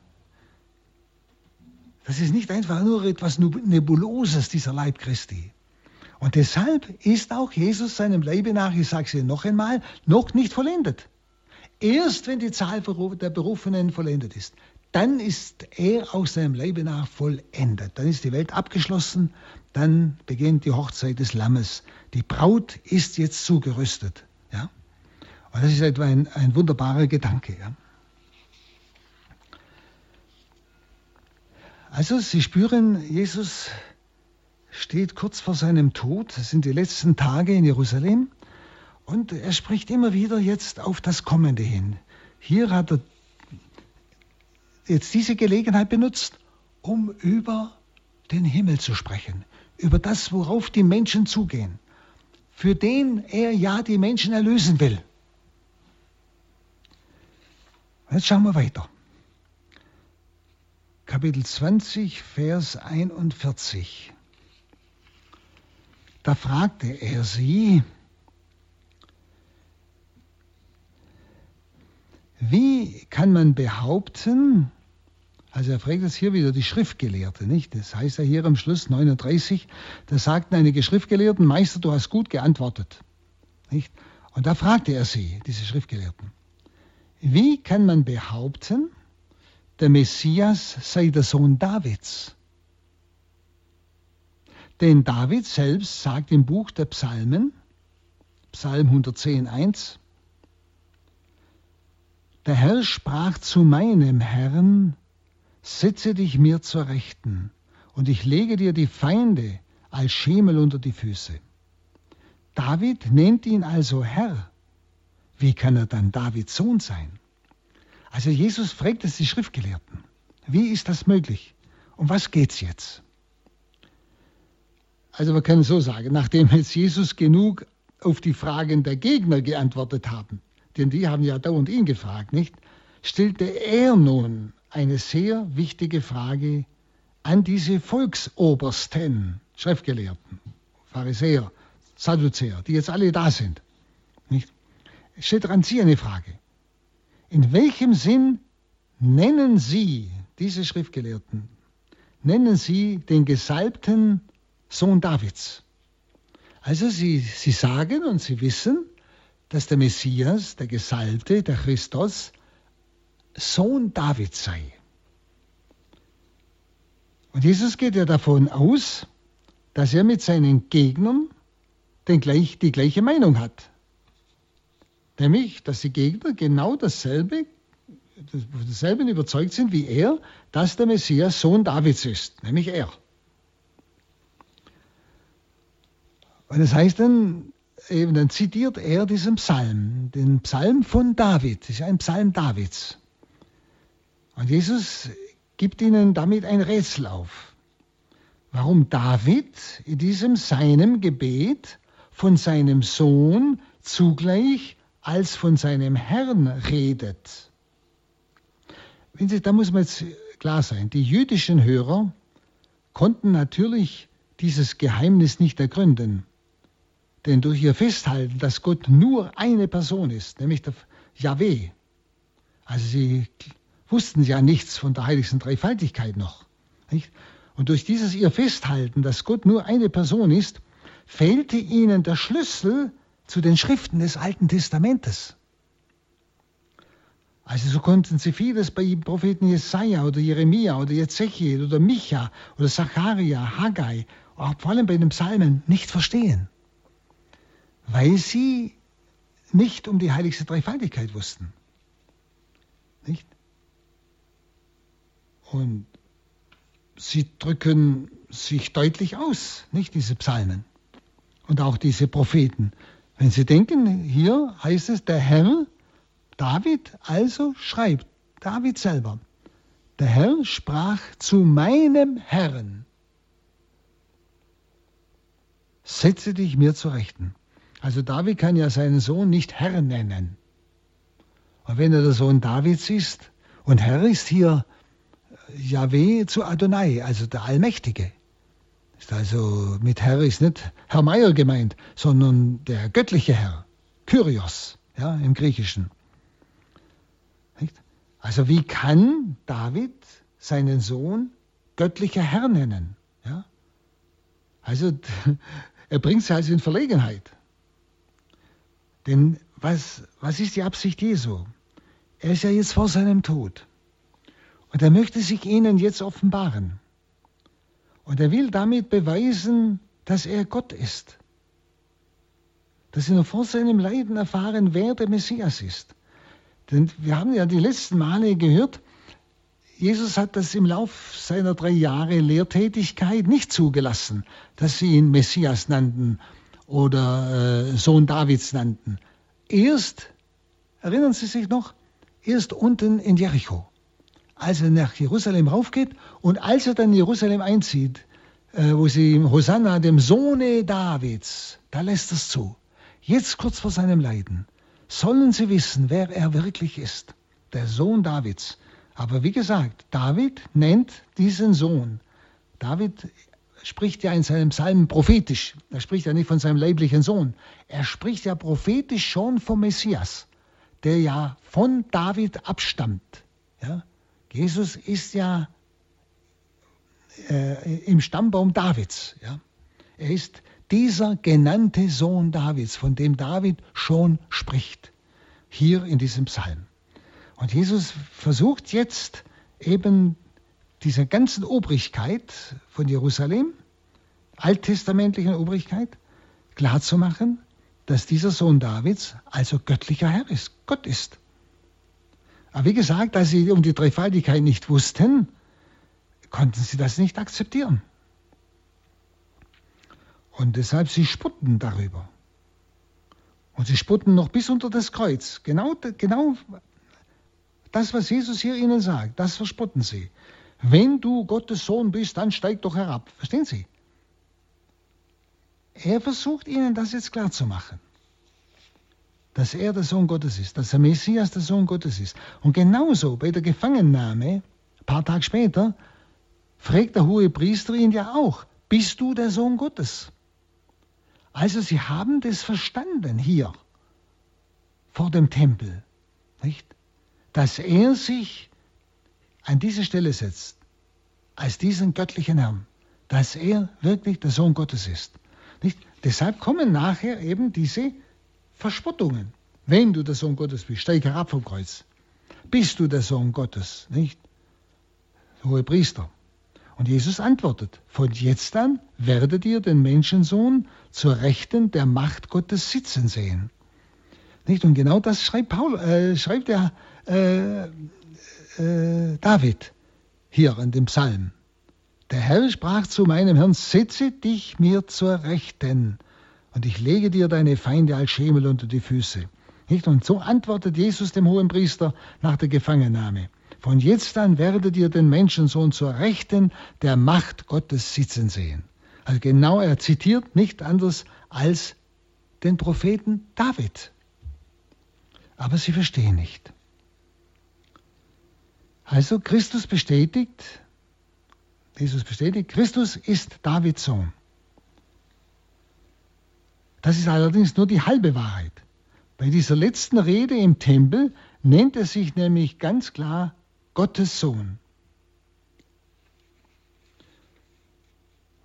Das ist nicht einfach nur etwas Nebuloses, dieser Leib Christi. Und deshalb ist auch Jesus seinem Leibe nach, ich sage es Ihnen noch einmal, noch nicht vollendet. Erst wenn die Zahl der Berufenen vollendet ist, dann ist er aus seinem Leibe nach vollendet. Dann ist die Welt abgeschlossen, dann beginnt die Hochzeit des Lammes. Die Braut ist jetzt zugerüstet. Ja? Und das ist etwa ein, ein wunderbarer Gedanke. Ja? Also Sie spüren, Jesus steht kurz vor seinem Tod. Das sind die letzten Tage in Jerusalem. Und er spricht immer wieder jetzt auf das Kommende hin. Hier hat er jetzt diese Gelegenheit benutzt, um über den Himmel zu sprechen, über das, worauf die Menschen zugehen, für den er ja die Menschen erlösen will. Jetzt schauen wir weiter. Kapitel 20, Vers 41. Da fragte er sie, wie kann man behaupten, also er fragt es hier wieder die Schriftgelehrte, nicht? Das heißt ja hier am Schluss 39, da sagten einige Schriftgelehrten, Meister, du hast gut geantwortet. Nicht? Und da fragte er sie, diese Schriftgelehrten, wie kann man behaupten, der Messias sei der Sohn Davids. Denn David selbst sagt im Buch der Psalmen, Psalm 110.1, der Herr sprach zu meinem Herrn, setze dich mir zur Rechten, und ich lege dir die Feinde als Schemel unter die Füße. David nennt ihn also Herr. Wie kann er dann Davids Sohn sein? Also Jesus fragt es die Schriftgelehrten. Wie ist das möglich? Um was geht's jetzt? Also wir können so sagen, nachdem jetzt Jesus genug auf die Fragen der Gegner geantwortet haben, denn die haben ja dauernd ihn gefragt, nicht? Stellte er nun eine sehr wichtige Frage an diese Volksobersten, Schriftgelehrten, Pharisäer, Sadduzäer, die jetzt alle da sind. Nicht? Stellt an sie eine Frage. In welchem Sinn nennen Sie, diese Schriftgelehrten, nennen Sie den gesalbten Sohn Davids? Also Sie, Sie sagen und Sie wissen, dass der Messias, der Gesalbte, der Christus, Sohn Davids sei. Und Jesus geht ja davon aus, dass er mit seinen Gegnern den gleich, die gleiche Meinung hat. Nämlich, dass die Gegner genau dasselbe, dasselben überzeugt sind wie er, dass der Messias Sohn Davids ist, nämlich er. Und das heißt dann, eben, dann zitiert er diesen Psalm, den Psalm von David, das ist ein Psalm Davids. Und Jesus gibt ihnen damit ein Rätsel auf. Warum David in diesem seinem Gebet von seinem Sohn zugleich als von seinem Herrn redet. Da muss man jetzt klar sein, die jüdischen Hörer konnten natürlich dieses Geheimnis nicht ergründen. Denn durch ihr Festhalten, dass Gott nur eine Person ist, nämlich der Yahweh, also sie wussten ja nichts von der heiligsten Dreifaltigkeit noch. Nicht? Und durch dieses ihr Festhalten, dass Gott nur eine Person ist, fehlte ihnen der Schlüssel zu den Schriften des Alten Testamentes. Also so konnten sie vieles bei dem Propheten Jesaja oder Jeremia oder Ezechiel oder Micha oder Zacharia, Haggai, auch vor allem bei den Psalmen nicht verstehen, weil sie nicht um die heiligste Dreifaltigkeit wussten. Nicht? Und sie drücken sich deutlich aus, nicht diese Psalmen und auch diese Propheten. Wenn Sie denken, hier heißt es, der Herr, David also schreibt, David selber, der Herr sprach zu meinem Herrn. setze dich mir zu Rechten. Also David kann ja seinen Sohn nicht Herr nennen. Und wenn er der Sohn Davids ist, und Herr ist hier Yahweh zu Adonai, also der Allmächtige. Ist also mit Herr ist nicht Herr Meier gemeint, sondern der göttliche Herr, Kyrios, ja, im Griechischen. Also wie kann David seinen Sohn göttlicher Herr nennen? Ja? Also *laughs* er bringt sie also in Verlegenheit. Denn was, was ist die Absicht Jesu? Er ist ja jetzt vor seinem Tod. Und er möchte sich ihnen jetzt offenbaren. Und er will damit beweisen, dass er Gott ist. Dass sie noch vor seinem Leiden erfahren, wer der Messias ist. Denn wir haben ja die letzten Male gehört, Jesus hat das im Lauf seiner drei Jahre Lehrtätigkeit nicht zugelassen, dass sie ihn Messias nannten oder äh, Sohn Davids nannten. Erst, erinnern Sie sich noch, erst unten in Jericho, als er nach Jerusalem raufgeht und als er dann in Jerusalem einzieht, äh, wo sie ihm Hosanna, dem Sohne Davids, da lässt es zu. Jetzt kurz vor seinem Leiden sollen sie wissen, wer er wirklich ist, der Sohn Davids. Aber wie gesagt, David nennt diesen Sohn. David spricht ja in seinem Psalm prophetisch. Er spricht ja nicht von seinem leiblichen Sohn. Er spricht ja prophetisch schon vom Messias, der ja von David abstammt. Ja? Jesus ist ja äh, im Stammbaum Davids. Ja? Er ist dieser genannte Sohn Davids, von dem David schon spricht, hier in diesem Psalm. Und Jesus versucht jetzt eben dieser ganzen Obrigkeit von Jerusalem, alttestamentlichen Obrigkeit, klarzumachen, dass dieser Sohn Davids also göttlicher Herr ist, Gott ist. Aber wie gesagt, als sie um die Dreifaltigkeit nicht wussten, konnten sie das nicht akzeptieren. Und deshalb, sie sputten darüber. Und sie sputten noch bis unter das Kreuz. Genau, genau das, was Jesus hier ihnen sagt, das verspotten sie. Wenn du Gottes Sohn bist, dann steig doch herab. Verstehen Sie? Er versucht ihnen das jetzt klarzumachen. Dass er der Sohn Gottes ist, dass der Messias der Sohn Gottes ist. Und genauso bei der Gefangennahme, ein paar Tage später, fragt der hohe Priester ihn ja auch, bist du der Sohn Gottes? Also sie haben das verstanden hier vor dem Tempel, nicht? dass er sich an diese Stelle setzt, als diesen göttlichen Herrn, dass er wirklich der Sohn Gottes ist. Nicht? Deshalb kommen nachher eben diese Verspottungen. Wenn du der Sohn Gottes bist, steig herab vom Kreuz. Bist du der Sohn Gottes, nicht? Hohe Priester. Und Jesus antwortet, von jetzt an werdet ihr den Menschensohn zur Rechten der Macht Gottes sitzen sehen. Nicht? Und genau das schreibt, Paul, äh, schreibt der äh, äh, David hier in dem Psalm. Der Herr sprach zu meinem Herrn, setze dich mir zur Rechten und ich lege dir deine Feinde als Schemel unter die Füße. Nicht? Und so antwortet Jesus dem hohen Priester nach der Gefangennahme. Von jetzt an werdet ihr den Menschensohn zur Rechten der Macht Gottes sitzen sehen. Also genau, er zitiert nicht anders als den Propheten David. Aber sie verstehen nicht. Also Christus bestätigt, Jesus bestätigt, Christus ist Davids Sohn. Das ist allerdings nur die halbe Wahrheit. Bei dieser letzten Rede im Tempel nennt er sich nämlich ganz klar Gottes Sohn.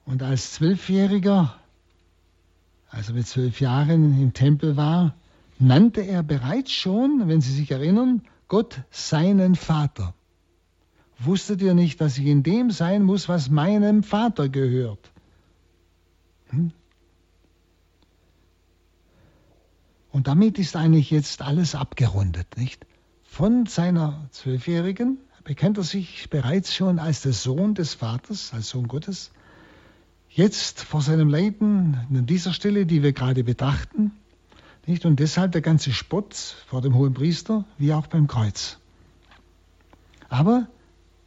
Und als Zwölfjähriger, als er mit zwölf Jahren im Tempel war, nannte er bereits schon, wenn Sie sich erinnern, Gott seinen Vater. Wusstet ihr nicht, dass ich in dem sein muss, was meinem Vater gehört? Hm? Und damit ist eigentlich jetzt alles abgerundet, nicht? Von seiner Zwölfjährigen bekennt er sich bereits schon als der Sohn des Vaters, als Sohn Gottes. Jetzt vor seinem Leiden, an dieser Stelle, die wir gerade betrachten, nicht? Und deshalb der ganze Spott vor dem hohen Priester, wie auch beim Kreuz. Aber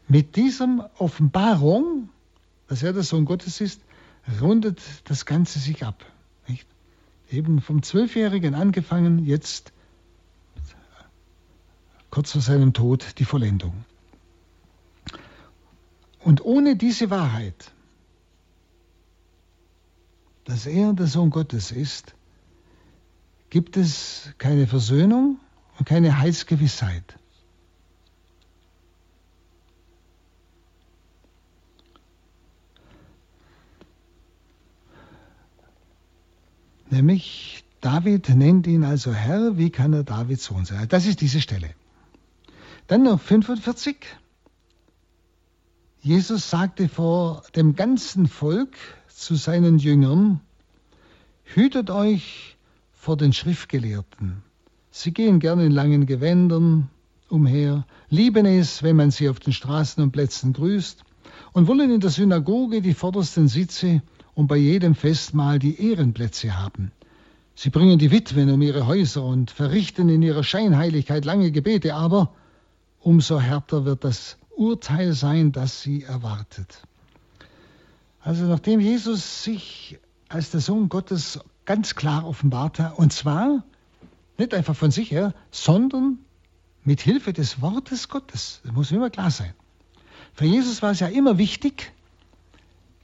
mit dieser Offenbarung, dass er der Sohn Gottes ist, rundet das Ganze sich ab. Nicht? Eben vom Zwölfjährigen angefangen, jetzt kurz vor seinem Tod die Vollendung. Und ohne diese Wahrheit, dass er der Sohn Gottes ist, gibt es keine Versöhnung und keine Heilsgewissheit. Nämlich David nennt ihn also Herr, wie kann er Davids Sohn sein? Das ist diese Stelle. Dann noch 45. Jesus sagte vor dem ganzen Volk zu seinen Jüngern, hütet euch vor den Schriftgelehrten. Sie gehen gerne in langen Gewändern umher, lieben es, wenn man sie auf den Straßen und Plätzen grüßt und wollen in der Synagoge die vordersten Sitze und bei jedem Festmahl die Ehrenplätze haben. Sie bringen die Witwen um ihre Häuser und verrichten in ihrer Scheinheiligkeit lange Gebete, aber umso härter wird das Urteil sein, das sie erwartet. Also nachdem Jesus sich als der Sohn Gottes ganz klar offenbart hat, und zwar nicht einfach von sich her, sondern mit Hilfe des Wortes Gottes. Das muss immer klar sein. Für Jesus war es ja immer wichtig,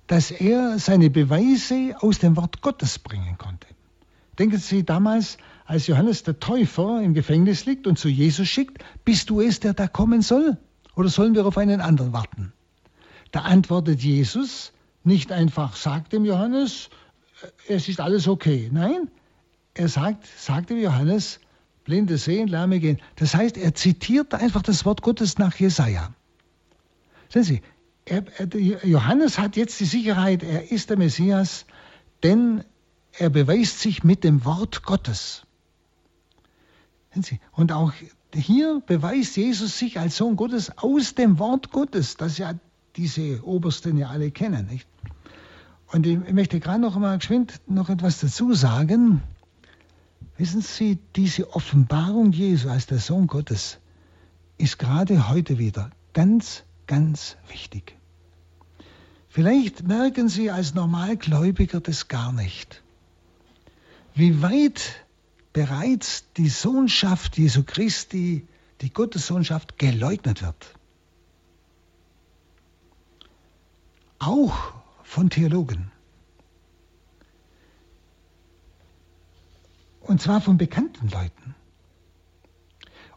dass er seine Beweise aus dem Wort Gottes bringen konnte. Denken Sie damals, als Johannes der Täufer im Gefängnis liegt und zu Jesus schickt, bist du es, der da kommen soll? Oder sollen wir auf einen anderen warten? Da antwortet Jesus nicht einfach, sagt dem Johannes, äh, es ist alles okay. Nein, er sagt, sagt dem Johannes, Blinde sehen, Lahme gehen. Das heißt, er zitiert einfach das Wort Gottes nach Jesaja. Sehen Sie, er, Johannes hat jetzt die Sicherheit, er ist der Messias, denn er beweist sich mit dem Wort Gottes. Und auch hier beweist Jesus sich als Sohn Gottes aus dem Wort Gottes, das ja diese Obersten ja alle kennen. Nicht? Und ich möchte gerade noch mal geschwind noch etwas dazu sagen. Wissen Sie, diese Offenbarung Jesu als der Sohn Gottes ist gerade heute wieder ganz, ganz wichtig. Vielleicht merken Sie als Normalgläubiger das gar nicht, wie weit bereits die Sohnschaft Jesu Christi, die Gottessohnschaft geleugnet wird. Auch von Theologen. Und zwar von bekannten Leuten.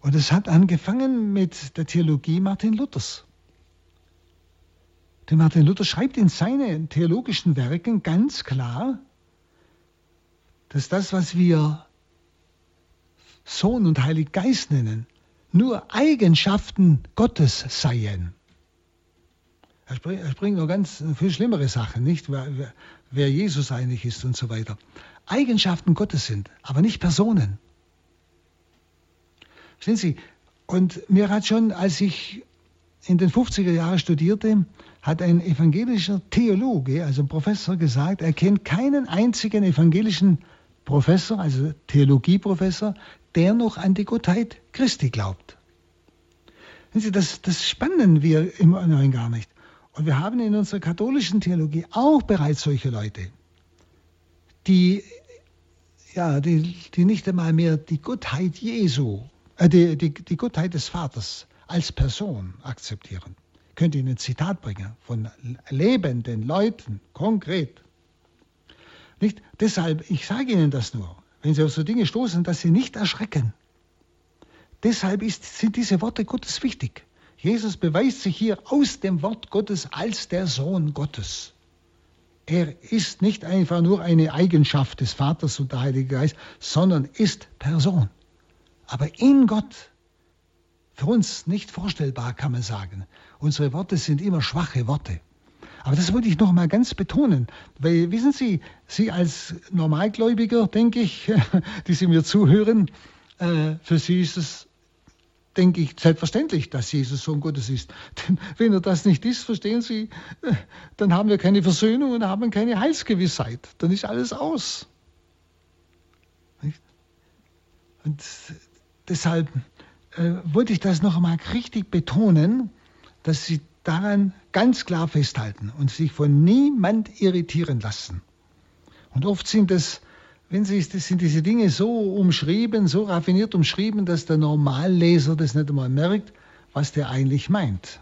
Und es hat angefangen mit der Theologie Martin Luthers. Denn Martin Luther schreibt in seinen theologischen Werken ganz klar, dass das, was wir Sohn und Heilig Geist nennen, nur Eigenschaften Gottes seien. Er bringt noch ganz viel schlimmere Sachen, nicht? Wer, wer Jesus eigentlich ist und so weiter. Eigenschaften Gottes sind, aber nicht Personen. Verstehen Sie? Und mir hat schon, als ich in den 50er Jahren studierte, hat ein evangelischer Theologe, also Professor, gesagt, er kennt keinen einzigen evangelischen Professor, also Theologieprofessor, der noch an die Gottheit Christi glaubt. Sie, das, das spannen wir im Neuen gar nicht. Und wir haben in unserer katholischen Theologie auch bereits solche Leute, die, ja, die, die nicht einmal mehr die Gottheit Jesu, äh, die, die, die Gottheit des Vaters als Person akzeptieren. Ich könnte Ihnen ein Zitat bringen von lebenden Leuten, konkret. Nicht? Deshalb, ich sage Ihnen das nur, wenn Sie auf so Dinge stoßen, dass Sie nicht erschrecken. Deshalb ist, sind diese Worte Gottes wichtig. Jesus beweist sich hier aus dem Wort Gottes als der Sohn Gottes. Er ist nicht einfach nur eine Eigenschaft des Vaters und der Heilige Geist, sondern ist Person. Aber in Gott, für uns nicht vorstellbar, kann man sagen. Unsere Worte sind immer schwache Worte. Aber das wollte ich noch mal ganz betonen, weil wissen Sie, Sie als Normalgläubiger, denke ich, *laughs* die Sie mir zuhören, äh, für Sie ist es denke ich, selbstverständlich, dass Jesus Sohn Gottes ist. *laughs* Denn wenn er das nicht ist, verstehen Sie, dann haben wir keine Versöhnung und haben keine Heilsgewissheit. Dann ist alles aus. Und deshalb äh, wollte ich das noch einmal richtig betonen, dass Sie daran ganz klar festhalten und sich von niemand irritieren lassen. Und oft sind das, wenn Sie, das sind diese Dinge so umschrieben, so raffiniert umschrieben, dass der Normalleser das nicht einmal merkt, was der eigentlich meint.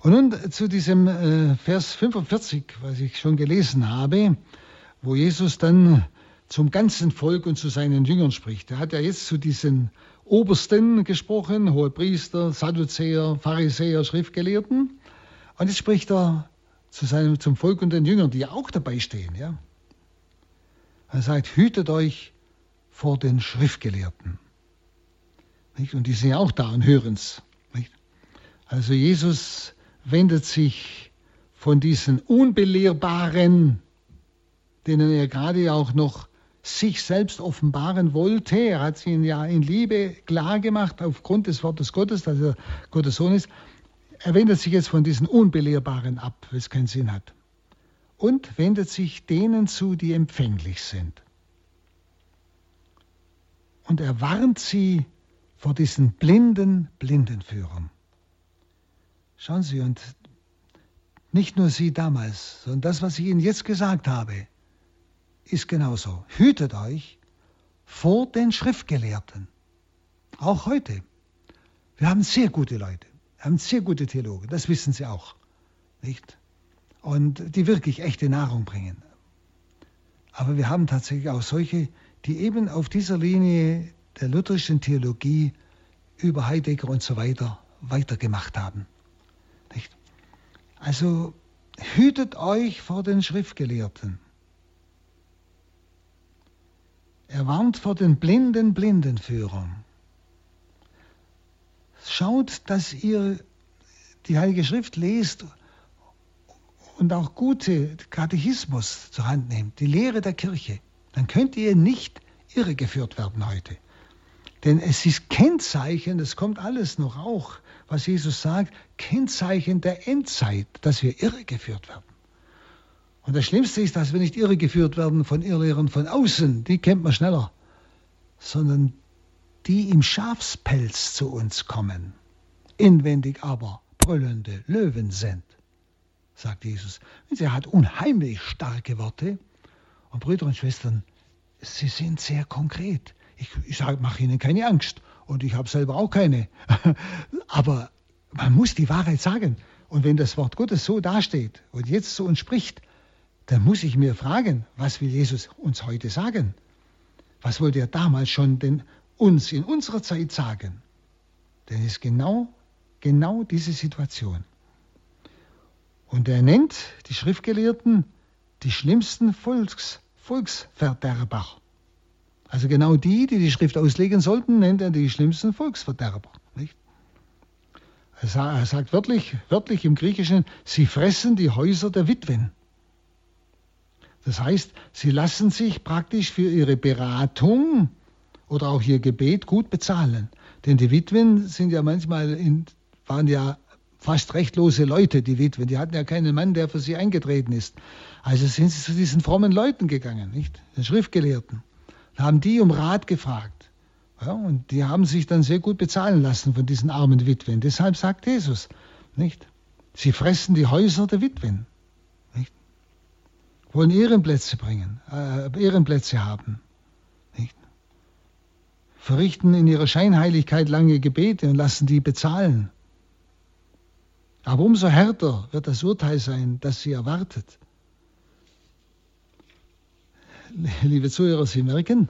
Und nun zu diesem äh, Vers 45, was ich schon gelesen habe, wo Jesus dann zum ganzen Volk und zu seinen Jüngern spricht. Er hat ja jetzt zu diesen Obersten gesprochen, hohe Priester, Sadduzäer, Pharisäer, Schriftgelehrten. Und jetzt spricht er zu seinem, zum Volk und den Jüngern, die ja auch dabei stehen. Ja? Er sagt, hütet euch vor den Schriftgelehrten. Nicht? Und die sind ja auch da und hören es. Also Jesus wendet sich von diesen Unbelehrbaren, denen er gerade auch noch sich selbst offenbaren wollte. Er hat sie ja in Liebe klar gemacht aufgrund des Wortes Gottes, dass er Gottes Sohn ist. Er wendet sich jetzt von diesen Unbelehrbaren ab, es keinen Sinn hat. Und wendet sich denen zu, die empfänglich sind. Und er warnt sie vor diesen blinden Blindenführern. Schauen Sie, und nicht nur Sie damals, sondern das, was ich Ihnen jetzt gesagt habe, ist genauso. Hütet euch vor den Schriftgelehrten. Auch heute. Wir haben sehr gute Leute. Haben sehr gute Theologen. Das wissen Sie auch. Nicht? Und die wirklich echte Nahrung bringen. Aber wir haben tatsächlich auch solche, die eben auf dieser Linie der lutherischen Theologie über Heidegger und so weiter weitergemacht haben. Nicht? Also hütet euch vor den Schriftgelehrten. Er warnt vor den blinden Blindenführern. Schaut, dass ihr die Heilige Schrift lest und auch gute Katechismus zur Hand nehmt, die Lehre der Kirche. Dann könnt ihr nicht irregeführt werden heute. Denn es ist Kennzeichen, das kommt alles noch auch, was Jesus sagt, Kennzeichen der Endzeit, dass wir irregeführt werden. Und das Schlimmste ist, dass wir nicht irregeführt werden von Irrlehrern von außen, die kennt man schneller, sondern die im Schafspelz zu uns kommen, inwendig aber brüllende Löwen sind, sagt Jesus. Und er hat unheimlich starke Worte. Und Brüder und Schwestern, sie sind sehr konkret. Ich, ich mache Ihnen keine Angst und ich habe selber auch keine. *laughs* Aber man muss die Wahrheit sagen. Und wenn das Wort Gottes so dasteht und jetzt zu uns spricht, dann muss ich mir fragen, was will Jesus uns heute sagen? Was wollte er damals schon denn uns in unserer Zeit sagen? Denn es ist genau, genau diese Situation. Und er nennt die Schriftgelehrten die schlimmsten Volks, Volksverderber. Also genau die, die die Schrift auslegen sollten, nennt er die schlimmsten Volksverderber. Nicht? Er sagt wörtlich, wörtlich im Griechischen, sie fressen die Häuser der Witwen. Das heißt, sie lassen sich praktisch für ihre Beratung oder auch ihr Gebet gut bezahlen. Denn die Witwen sind ja manchmal in, waren ja fast rechtlose Leute, die Witwen. Die hatten ja keinen Mann, der für sie eingetreten ist. Also sind sie zu diesen frommen Leuten gegangen, nicht? Den Schriftgelehrten haben die um Rat gefragt. Ja, und die haben sich dann sehr gut bezahlen lassen von diesen armen Witwen. Deshalb sagt Jesus, nicht? Sie fressen die Häuser der Witwen. Wollen Ehrenplätze bringen, äh, Ehrenplätze haben. Nicht? Verrichten in ihrer Scheinheiligkeit lange Gebete und lassen die bezahlen. Aber umso härter wird das Urteil sein, das sie erwartet *laughs* liebe Zuhörer, Sie merken,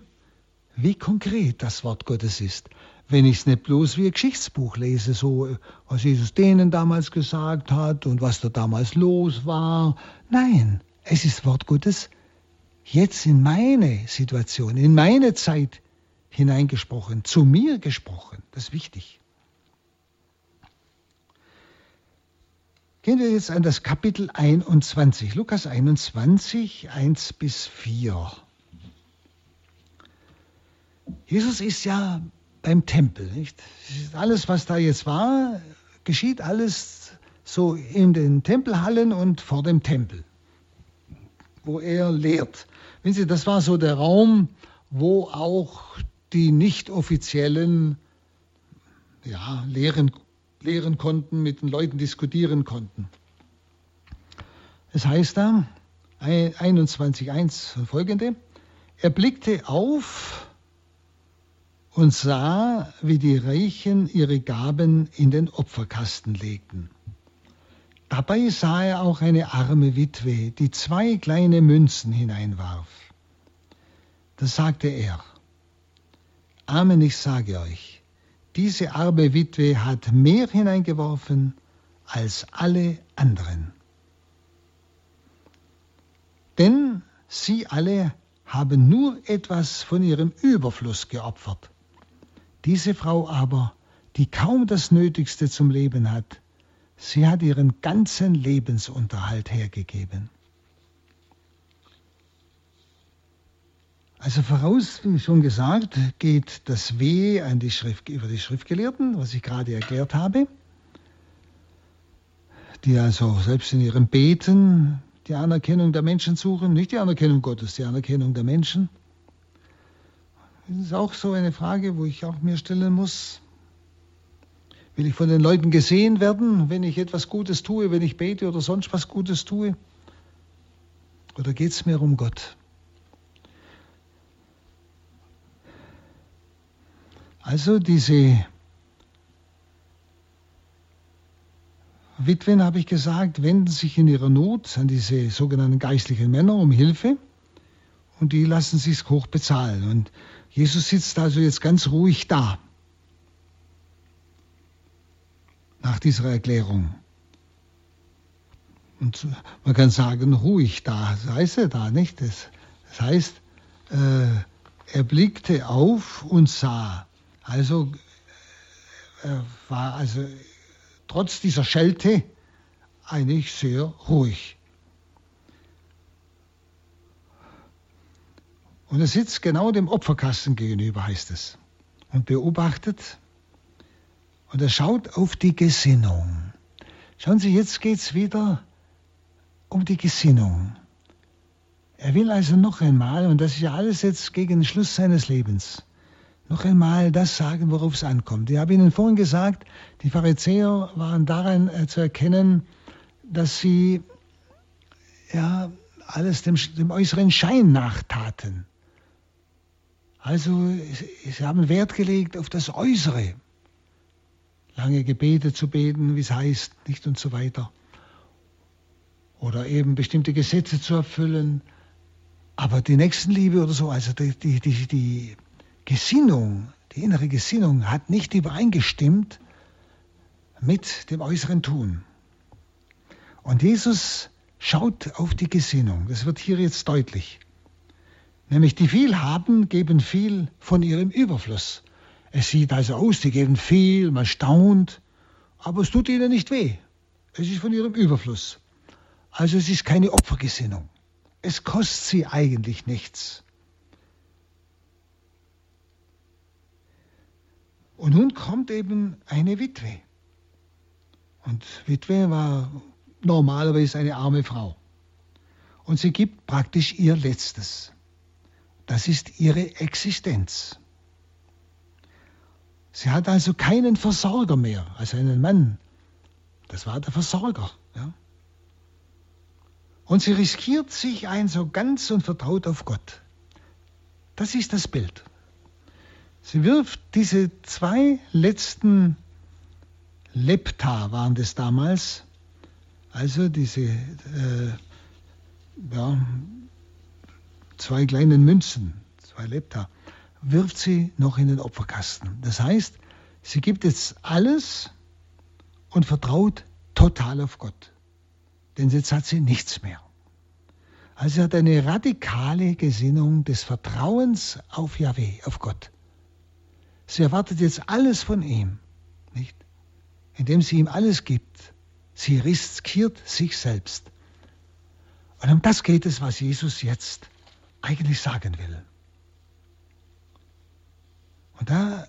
wie konkret das Wort Gottes ist. Wenn ich es nicht bloß wie ein Geschichtsbuch lese, so was Jesus denen damals gesagt hat und was da damals los war. Nein, es ist Wort Gottes jetzt in meine Situation, in meine Zeit hineingesprochen, zu mir gesprochen. Das ist wichtig. Gehen wir jetzt an das Kapitel 21, Lukas 21, 1 bis 4. Jesus ist ja beim Tempel, nicht? Alles, was da jetzt war, geschieht alles so in den Tempelhallen und vor dem Tempel, wo er lehrt. Wenn Sie, das war so der Raum, wo auch die nicht offiziellen ja, lehren, lehren konnten, mit den Leuten diskutieren konnten. Es heißt da, 21.1 folgende, er blickte auf und sah, wie die Reichen ihre Gaben in den Opferkasten legten. Dabei sah er auch eine arme Witwe, die zwei kleine Münzen hineinwarf. Da sagte er, Amen, ich sage euch, diese arme Witwe hat mehr hineingeworfen als alle anderen. Denn sie alle haben nur etwas von ihrem Überfluss geopfert. Diese Frau aber, die kaum das Nötigste zum Leben hat, sie hat ihren ganzen Lebensunterhalt hergegeben. Also voraus, wie schon gesagt, geht das W an die Schrift, über die Schriftgelehrten, was ich gerade erklärt habe, die also selbst in ihrem Beten die Anerkennung der Menschen suchen, nicht die Anerkennung Gottes, die Anerkennung der Menschen. Das ist auch so eine Frage, wo ich auch mir stellen muss. Will ich von den Leuten gesehen werden, wenn ich etwas Gutes tue, wenn ich bete oder sonst was Gutes tue? Oder geht es mir um Gott? Also diese Witwen, habe ich gesagt, wenden sich in ihrer Not an diese sogenannten geistlichen Männer um Hilfe und die lassen sich hoch bezahlen. Und Jesus sitzt also jetzt ganz ruhig da nach dieser Erklärung. Und man kann sagen, ruhig da, das heißt er da, nicht? Das, das heißt, äh, er blickte auf und sah. Also er war also trotz dieser Schelte eigentlich sehr ruhig. Und er sitzt genau dem Opferkasten gegenüber, heißt es, und beobachtet. Und er schaut auf die Gesinnung. Schauen Sie, jetzt geht es wieder um die Gesinnung. Er will also noch einmal, und das ist ja alles jetzt gegen den Schluss seines Lebens, noch einmal das sagen, worauf es ankommt. Ich habe Ihnen vorhin gesagt, die Pharisäer waren daran äh, zu erkennen, dass sie ja alles dem, dem äußeren Schein nachtaten. Also sie haben Wert gelegt auf das Äußere. Lange Gebete zu beten, wie es heißt, nicht und so weiter. Oder eben bestimmte Gesetze zu erfüllen. Aber die Nächstenliebe oder so, also die, die, die, die Gesinnung, die innere Gesinnung hat nicht übereingestimmt mit dem äußeren Tun. Und Jesus schaut auf die Gesinnung. Das wird hier jetzt deutlich. Nämlich die viel haben, geben viel von ihrem Überfluss. Es sieht also aus, die geben viel, man staunt, aber es tut ihnen nicht weh. Es ist von ihrem Überfluss. Also es ist keine Opfergesinnung. Es kostet sie eigentlich nichts. Und nun kommt eben eine Witwe. Und Witwe war normalerweise eine arme Frau. Und sie gibt praktisch ihr Letztes. Das ist ihre Existenz. Sie hat also keinen Versorger mehr, als einen Mann. Das war der Versorger. Ja? Und sie riskiert sich ein so ganz und vertraut auf Gott. Das ist das Bild. Sie wirft diese zwei letzten Lepta waren das damals, also diese äh, ja, zwei kleinen Münzen, zwei Lepta, wirft sie noch in den Opferkasten. Das heißt, sie gibt jetzt alles und vertraut total auf Gott. Denn jetzt hat sie nichts mehr. Also sie hat eine radikale Gesinnung des Vertrauens auf Yahweh, auf Gott. Sie erwartet jetzt alles von ihm, nicht? Indem sie ihm alles gibt. Sie riskiert sich selbst. Und um das geht es, was Jesus jetzt eigentlich sagen will. Und da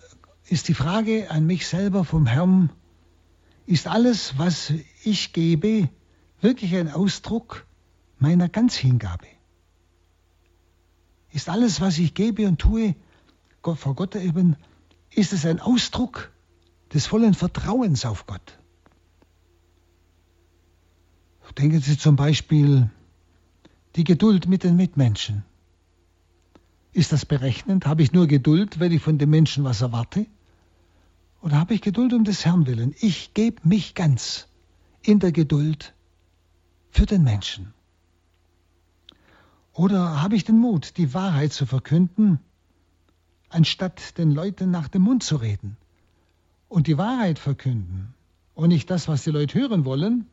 ist die Frage an mich selber vom Herrn, ist alles, was ich gebe, wirklich ein Ausdruck meiner Ganzhingabe? Ist alles, was ich gebe und tue, vor Gott eben ist es ein Ausdruck des vollen Vertrauens auf Gott. Denken Sie zum Beispiel die Geduld mit den Mitmenschen. Ist das berechnend? Habe ich nur Geduld, weil ich von den Menschen was erwarte? Oder habe ich Geduld um des Herrn willen? Ich gebe mich ganz in der Geduld für den Menschen. Oder habe ich den Mut, die Wahrheit zu verkünden, anstatt den Leuten nach dem Mund zu reden? Und die Wahrheit verkünden und nicht das, was die Leute hören wollen,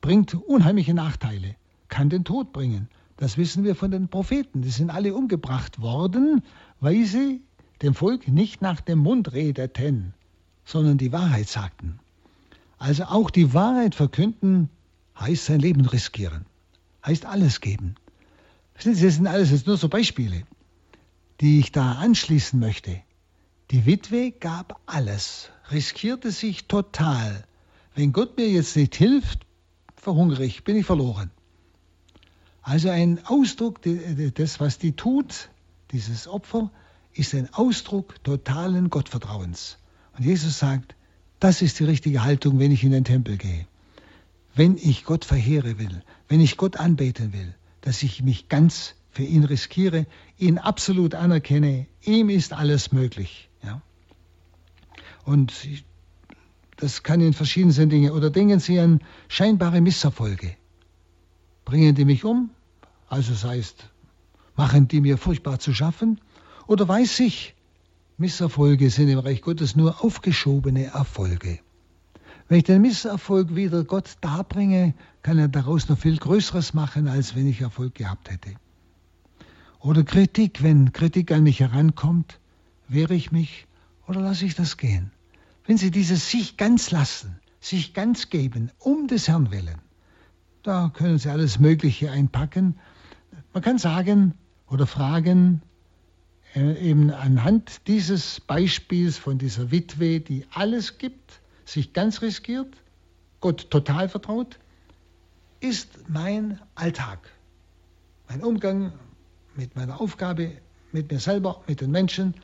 bringt unheimliche Nachteile, kann den Tod bringen. Das wissen wir von den Propheten. Die sind alle umgebracht worden, weil sie dem Volk nicht nach dem Mund redeten, sondern die Wahrheit sagten. Also auch die Wahrheit verkünden heißt sein Leben riskieren, heißt alles geben. Das sind alles jetzt nur so Beispiele, die ich da anschließen möchte. Die Witwe gab alles, riskierte sich total. Wenn Gott mir jetzt nicht hilft, verhungere ich, bin ich verloren. Also ein Ausdruck des, was die tut, dieses Opfer, ist ein Ausdruck totalen Gottvertrauens. Und Jesus sagt, das ist die richtige Haltung, wenn ich in den Tempel gehe. Wenn ich Gott verheere will, wenn ich Gott anbeten will, dass ich mich ganz für ihn riskiere, ihn absolut anerkenne, ihm ist alles möglich. Ja? Und das kann in verschiedensten Dingen. Oder denken Sie an scheinbare Misserfolge. Bringen die mich um? Also das heißt, machen die mir furchtbar zu schaffen? Oder weiß ich, Misserfolge sind im Reich Gottes nur aufgeschobene Erfolge. Wenn ich den Misserfolg wieder Gott darbringe, kann er daraus noch viel Größeres machen, als wenn ich Erfolg gehabt hätte. Oder Kritik, wenn Kritik an mich herankommt, wehre ich mich oder lasse ich das gehen. Wenn Sie dieses sich ganz lassen, sich ganz geben, um des Herrn willen, da können Sie alles Mögliche einpacken man kann sagen oder fragen, äh, eben anhand dieses Beispiels von dieser Witwe, die alles gibt, sich ganz riskiert, Gott total vertraut, ist mein Alltag, mein Umgang mit meiner Aufgabe, mit mir selber, mit den Menschen,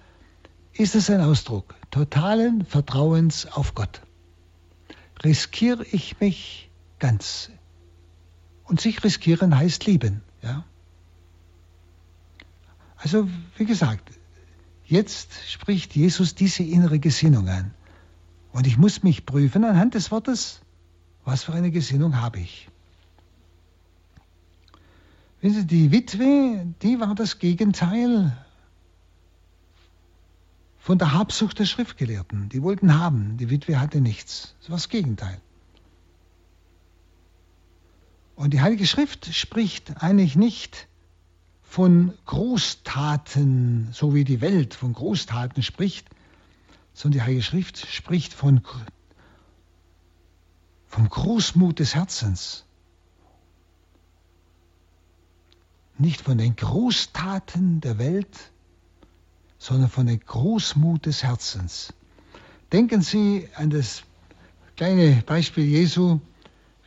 ist es ein Ausdruck totalen Vertrauens auf Gott. Riskiere ich mich ganz. Und sich riskieren heißt lieben. Ja? Also, wie gesagt, jetzt spricht Jesus diese innere Gesinnung an. Und ich muss mich prüfen anhand des Wortes, was für eine Gesinnung habe ich. Wissen Sie, die Witwe, die war das Gegenteil von der Habsucht der Schriftgelehrten. Die wollten haben, die Witwe hatte nichts. Das war das Gegenteil. Und die Heilige Schrift spricht eigentlich nicht von Großtaten, so wie die Welt von Großtaten spricht, sondern die Heilige Schrift spricht von, vom Großmut des Herzens. Nicht von den Großtaten der Welt, sondern von dem Großmut des Herzens. Denken Sie an das kleine Beispiel Jesu,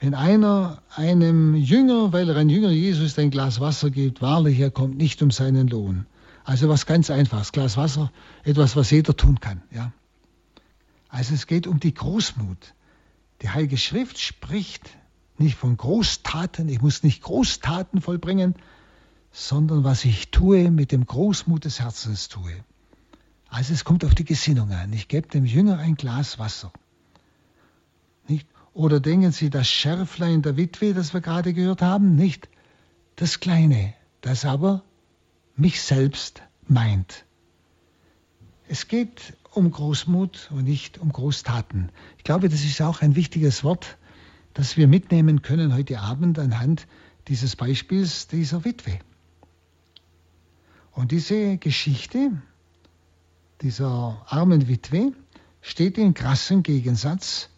wenn einer einem Jünger, weil er ein Jünger Jesus ein Glas Wasser gibt, wahrlich, er kommt nicht um seinen Lohn. Also was ganz Einfaches, Glas Wasser, etwas, was jeder tun kann. Ja. Also es geht um die Großmut. Die Heilige Schrift spricht nicht von Großtaten, ich muss nicht Großtaten vollbringen, sondern was ich tue, mit dem Großmut des Herzens tue. Also es kommt auf die Gesinnung an. Ich gebe dem Jünger ein Glas Wasser. Oder denken Sie das Schärflein der Witwe, das wir gerade gehört haben? Nicht das Kleine, das aber mich selbst meint. Es geht um Großmut und nicht um Großtaten. Ich glaube, das ist auch ein wichtiges Wort, das wir mitnehmen können heute Abend anhand dieses Beispiels dieser Witwe. Und diese Geschichte dieser armen Witwe steht in krassem Gegensatz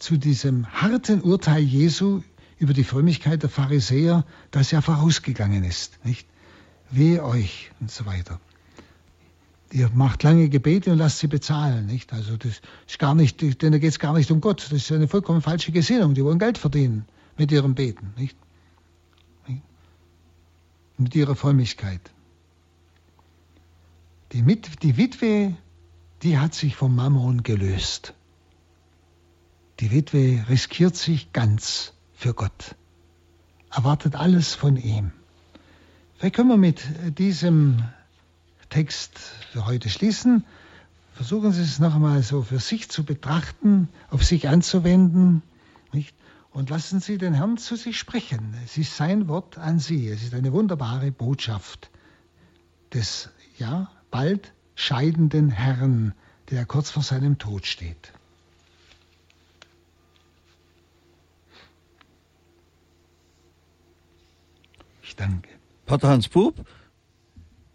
zu diesem harten Urteil Jesu über die Frömmigkeit der Pharisäer, das ja vorausgegangen ist. Nicht? Wehe euch und so weiter. Ihr macht lange Gebete und lasst sie bezahlen. Nicht? Also das ist gar nicht, denn da geht es gar nicht um Gott. Das ist eine vollkommen falsche Gesinnung. Die wollen Geld verdienen mit ihrem Beten. Nicht? Mit ihrer Frömmigkeit. Die, mit, die Witwe die hat sich vom Mammon gelöst. Die Witwe riskiert sich ganz für Gott, erwartet alles von ihm. Vielleicht können wir mit diesem Text für heute schließen. Versuchen Sie es noch einmal so für sich zu betrachten, auf sich anzuwenden. Nicht? Und lassen Sie den Herrn zu sich sprechen. Es ist sein Wort an Sie. Es ist eine wunderbare Botschaft des, ja, bald scheidenden Herrn, der kurz vor seinem Tod steht. Ich danke. Pater Hans Bub,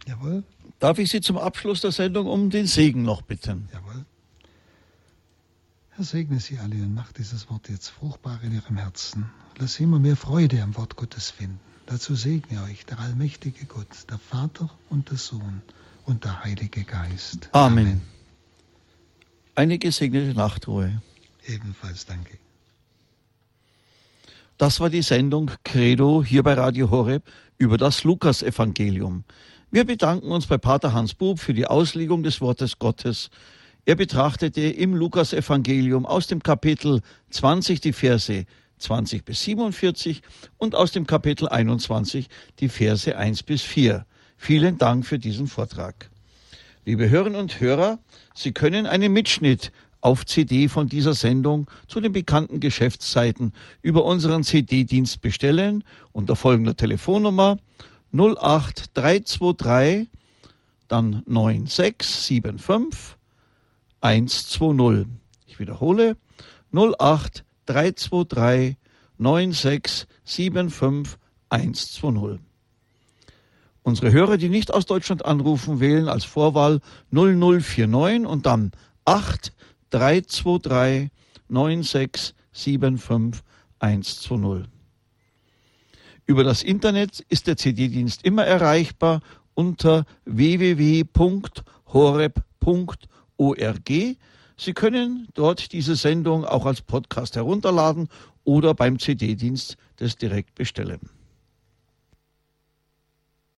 Jawohl. darf ich Sie zum Abschluss der Sendung um den Segen noch bitten? Jawohl. Herr, segne Sie alle und macht dieses Wort jetzt fruchtbar in Ihrem Herzen. Lass immer mehr Freude am Wort Gottes finden. Dazu segne euch der allmächtige Gott, der Vater und der Sohn und der Heilige Geist. Amen. Eine gesegnete Nachtruhe. Ebenfalls danke. Das war die Sendung Credo hier bei Radio Horeb über das Lukasevangelium. Wir bedanken uns bei Pater Hans Bub für die Auslegung des Wortes Gottes. Er betrachtete im Lukasevangelium aus dem Kapitel 20 die Verse 20 bis 47 und aus dem Kapitel 21 die Verse 1 bis 4. Vielen Dank für diesen Vortrag. Liebe Hörerinnen und Hörer, Sie können einen Mitschnitt auf CD von dieser Sendung zu den bekannten Geschäftszeiten über unseren CD-Dienst bestellen unter folgender Telefonnummer 08323 dann 9675 120. Ich wiederhole 08323 9675 120. Unsere Hörer, die nicht aus Deutschland anrufen, wählen als Vorwahl 0049 und dann 8 323 9675 120. Über das Internet ist der CD-Dienst immer erreichbar unter www.horeb.org. Sie können dort diese Sendung auch als Podcast herunterladen oder beim CD-Dienst das direkt bestellen.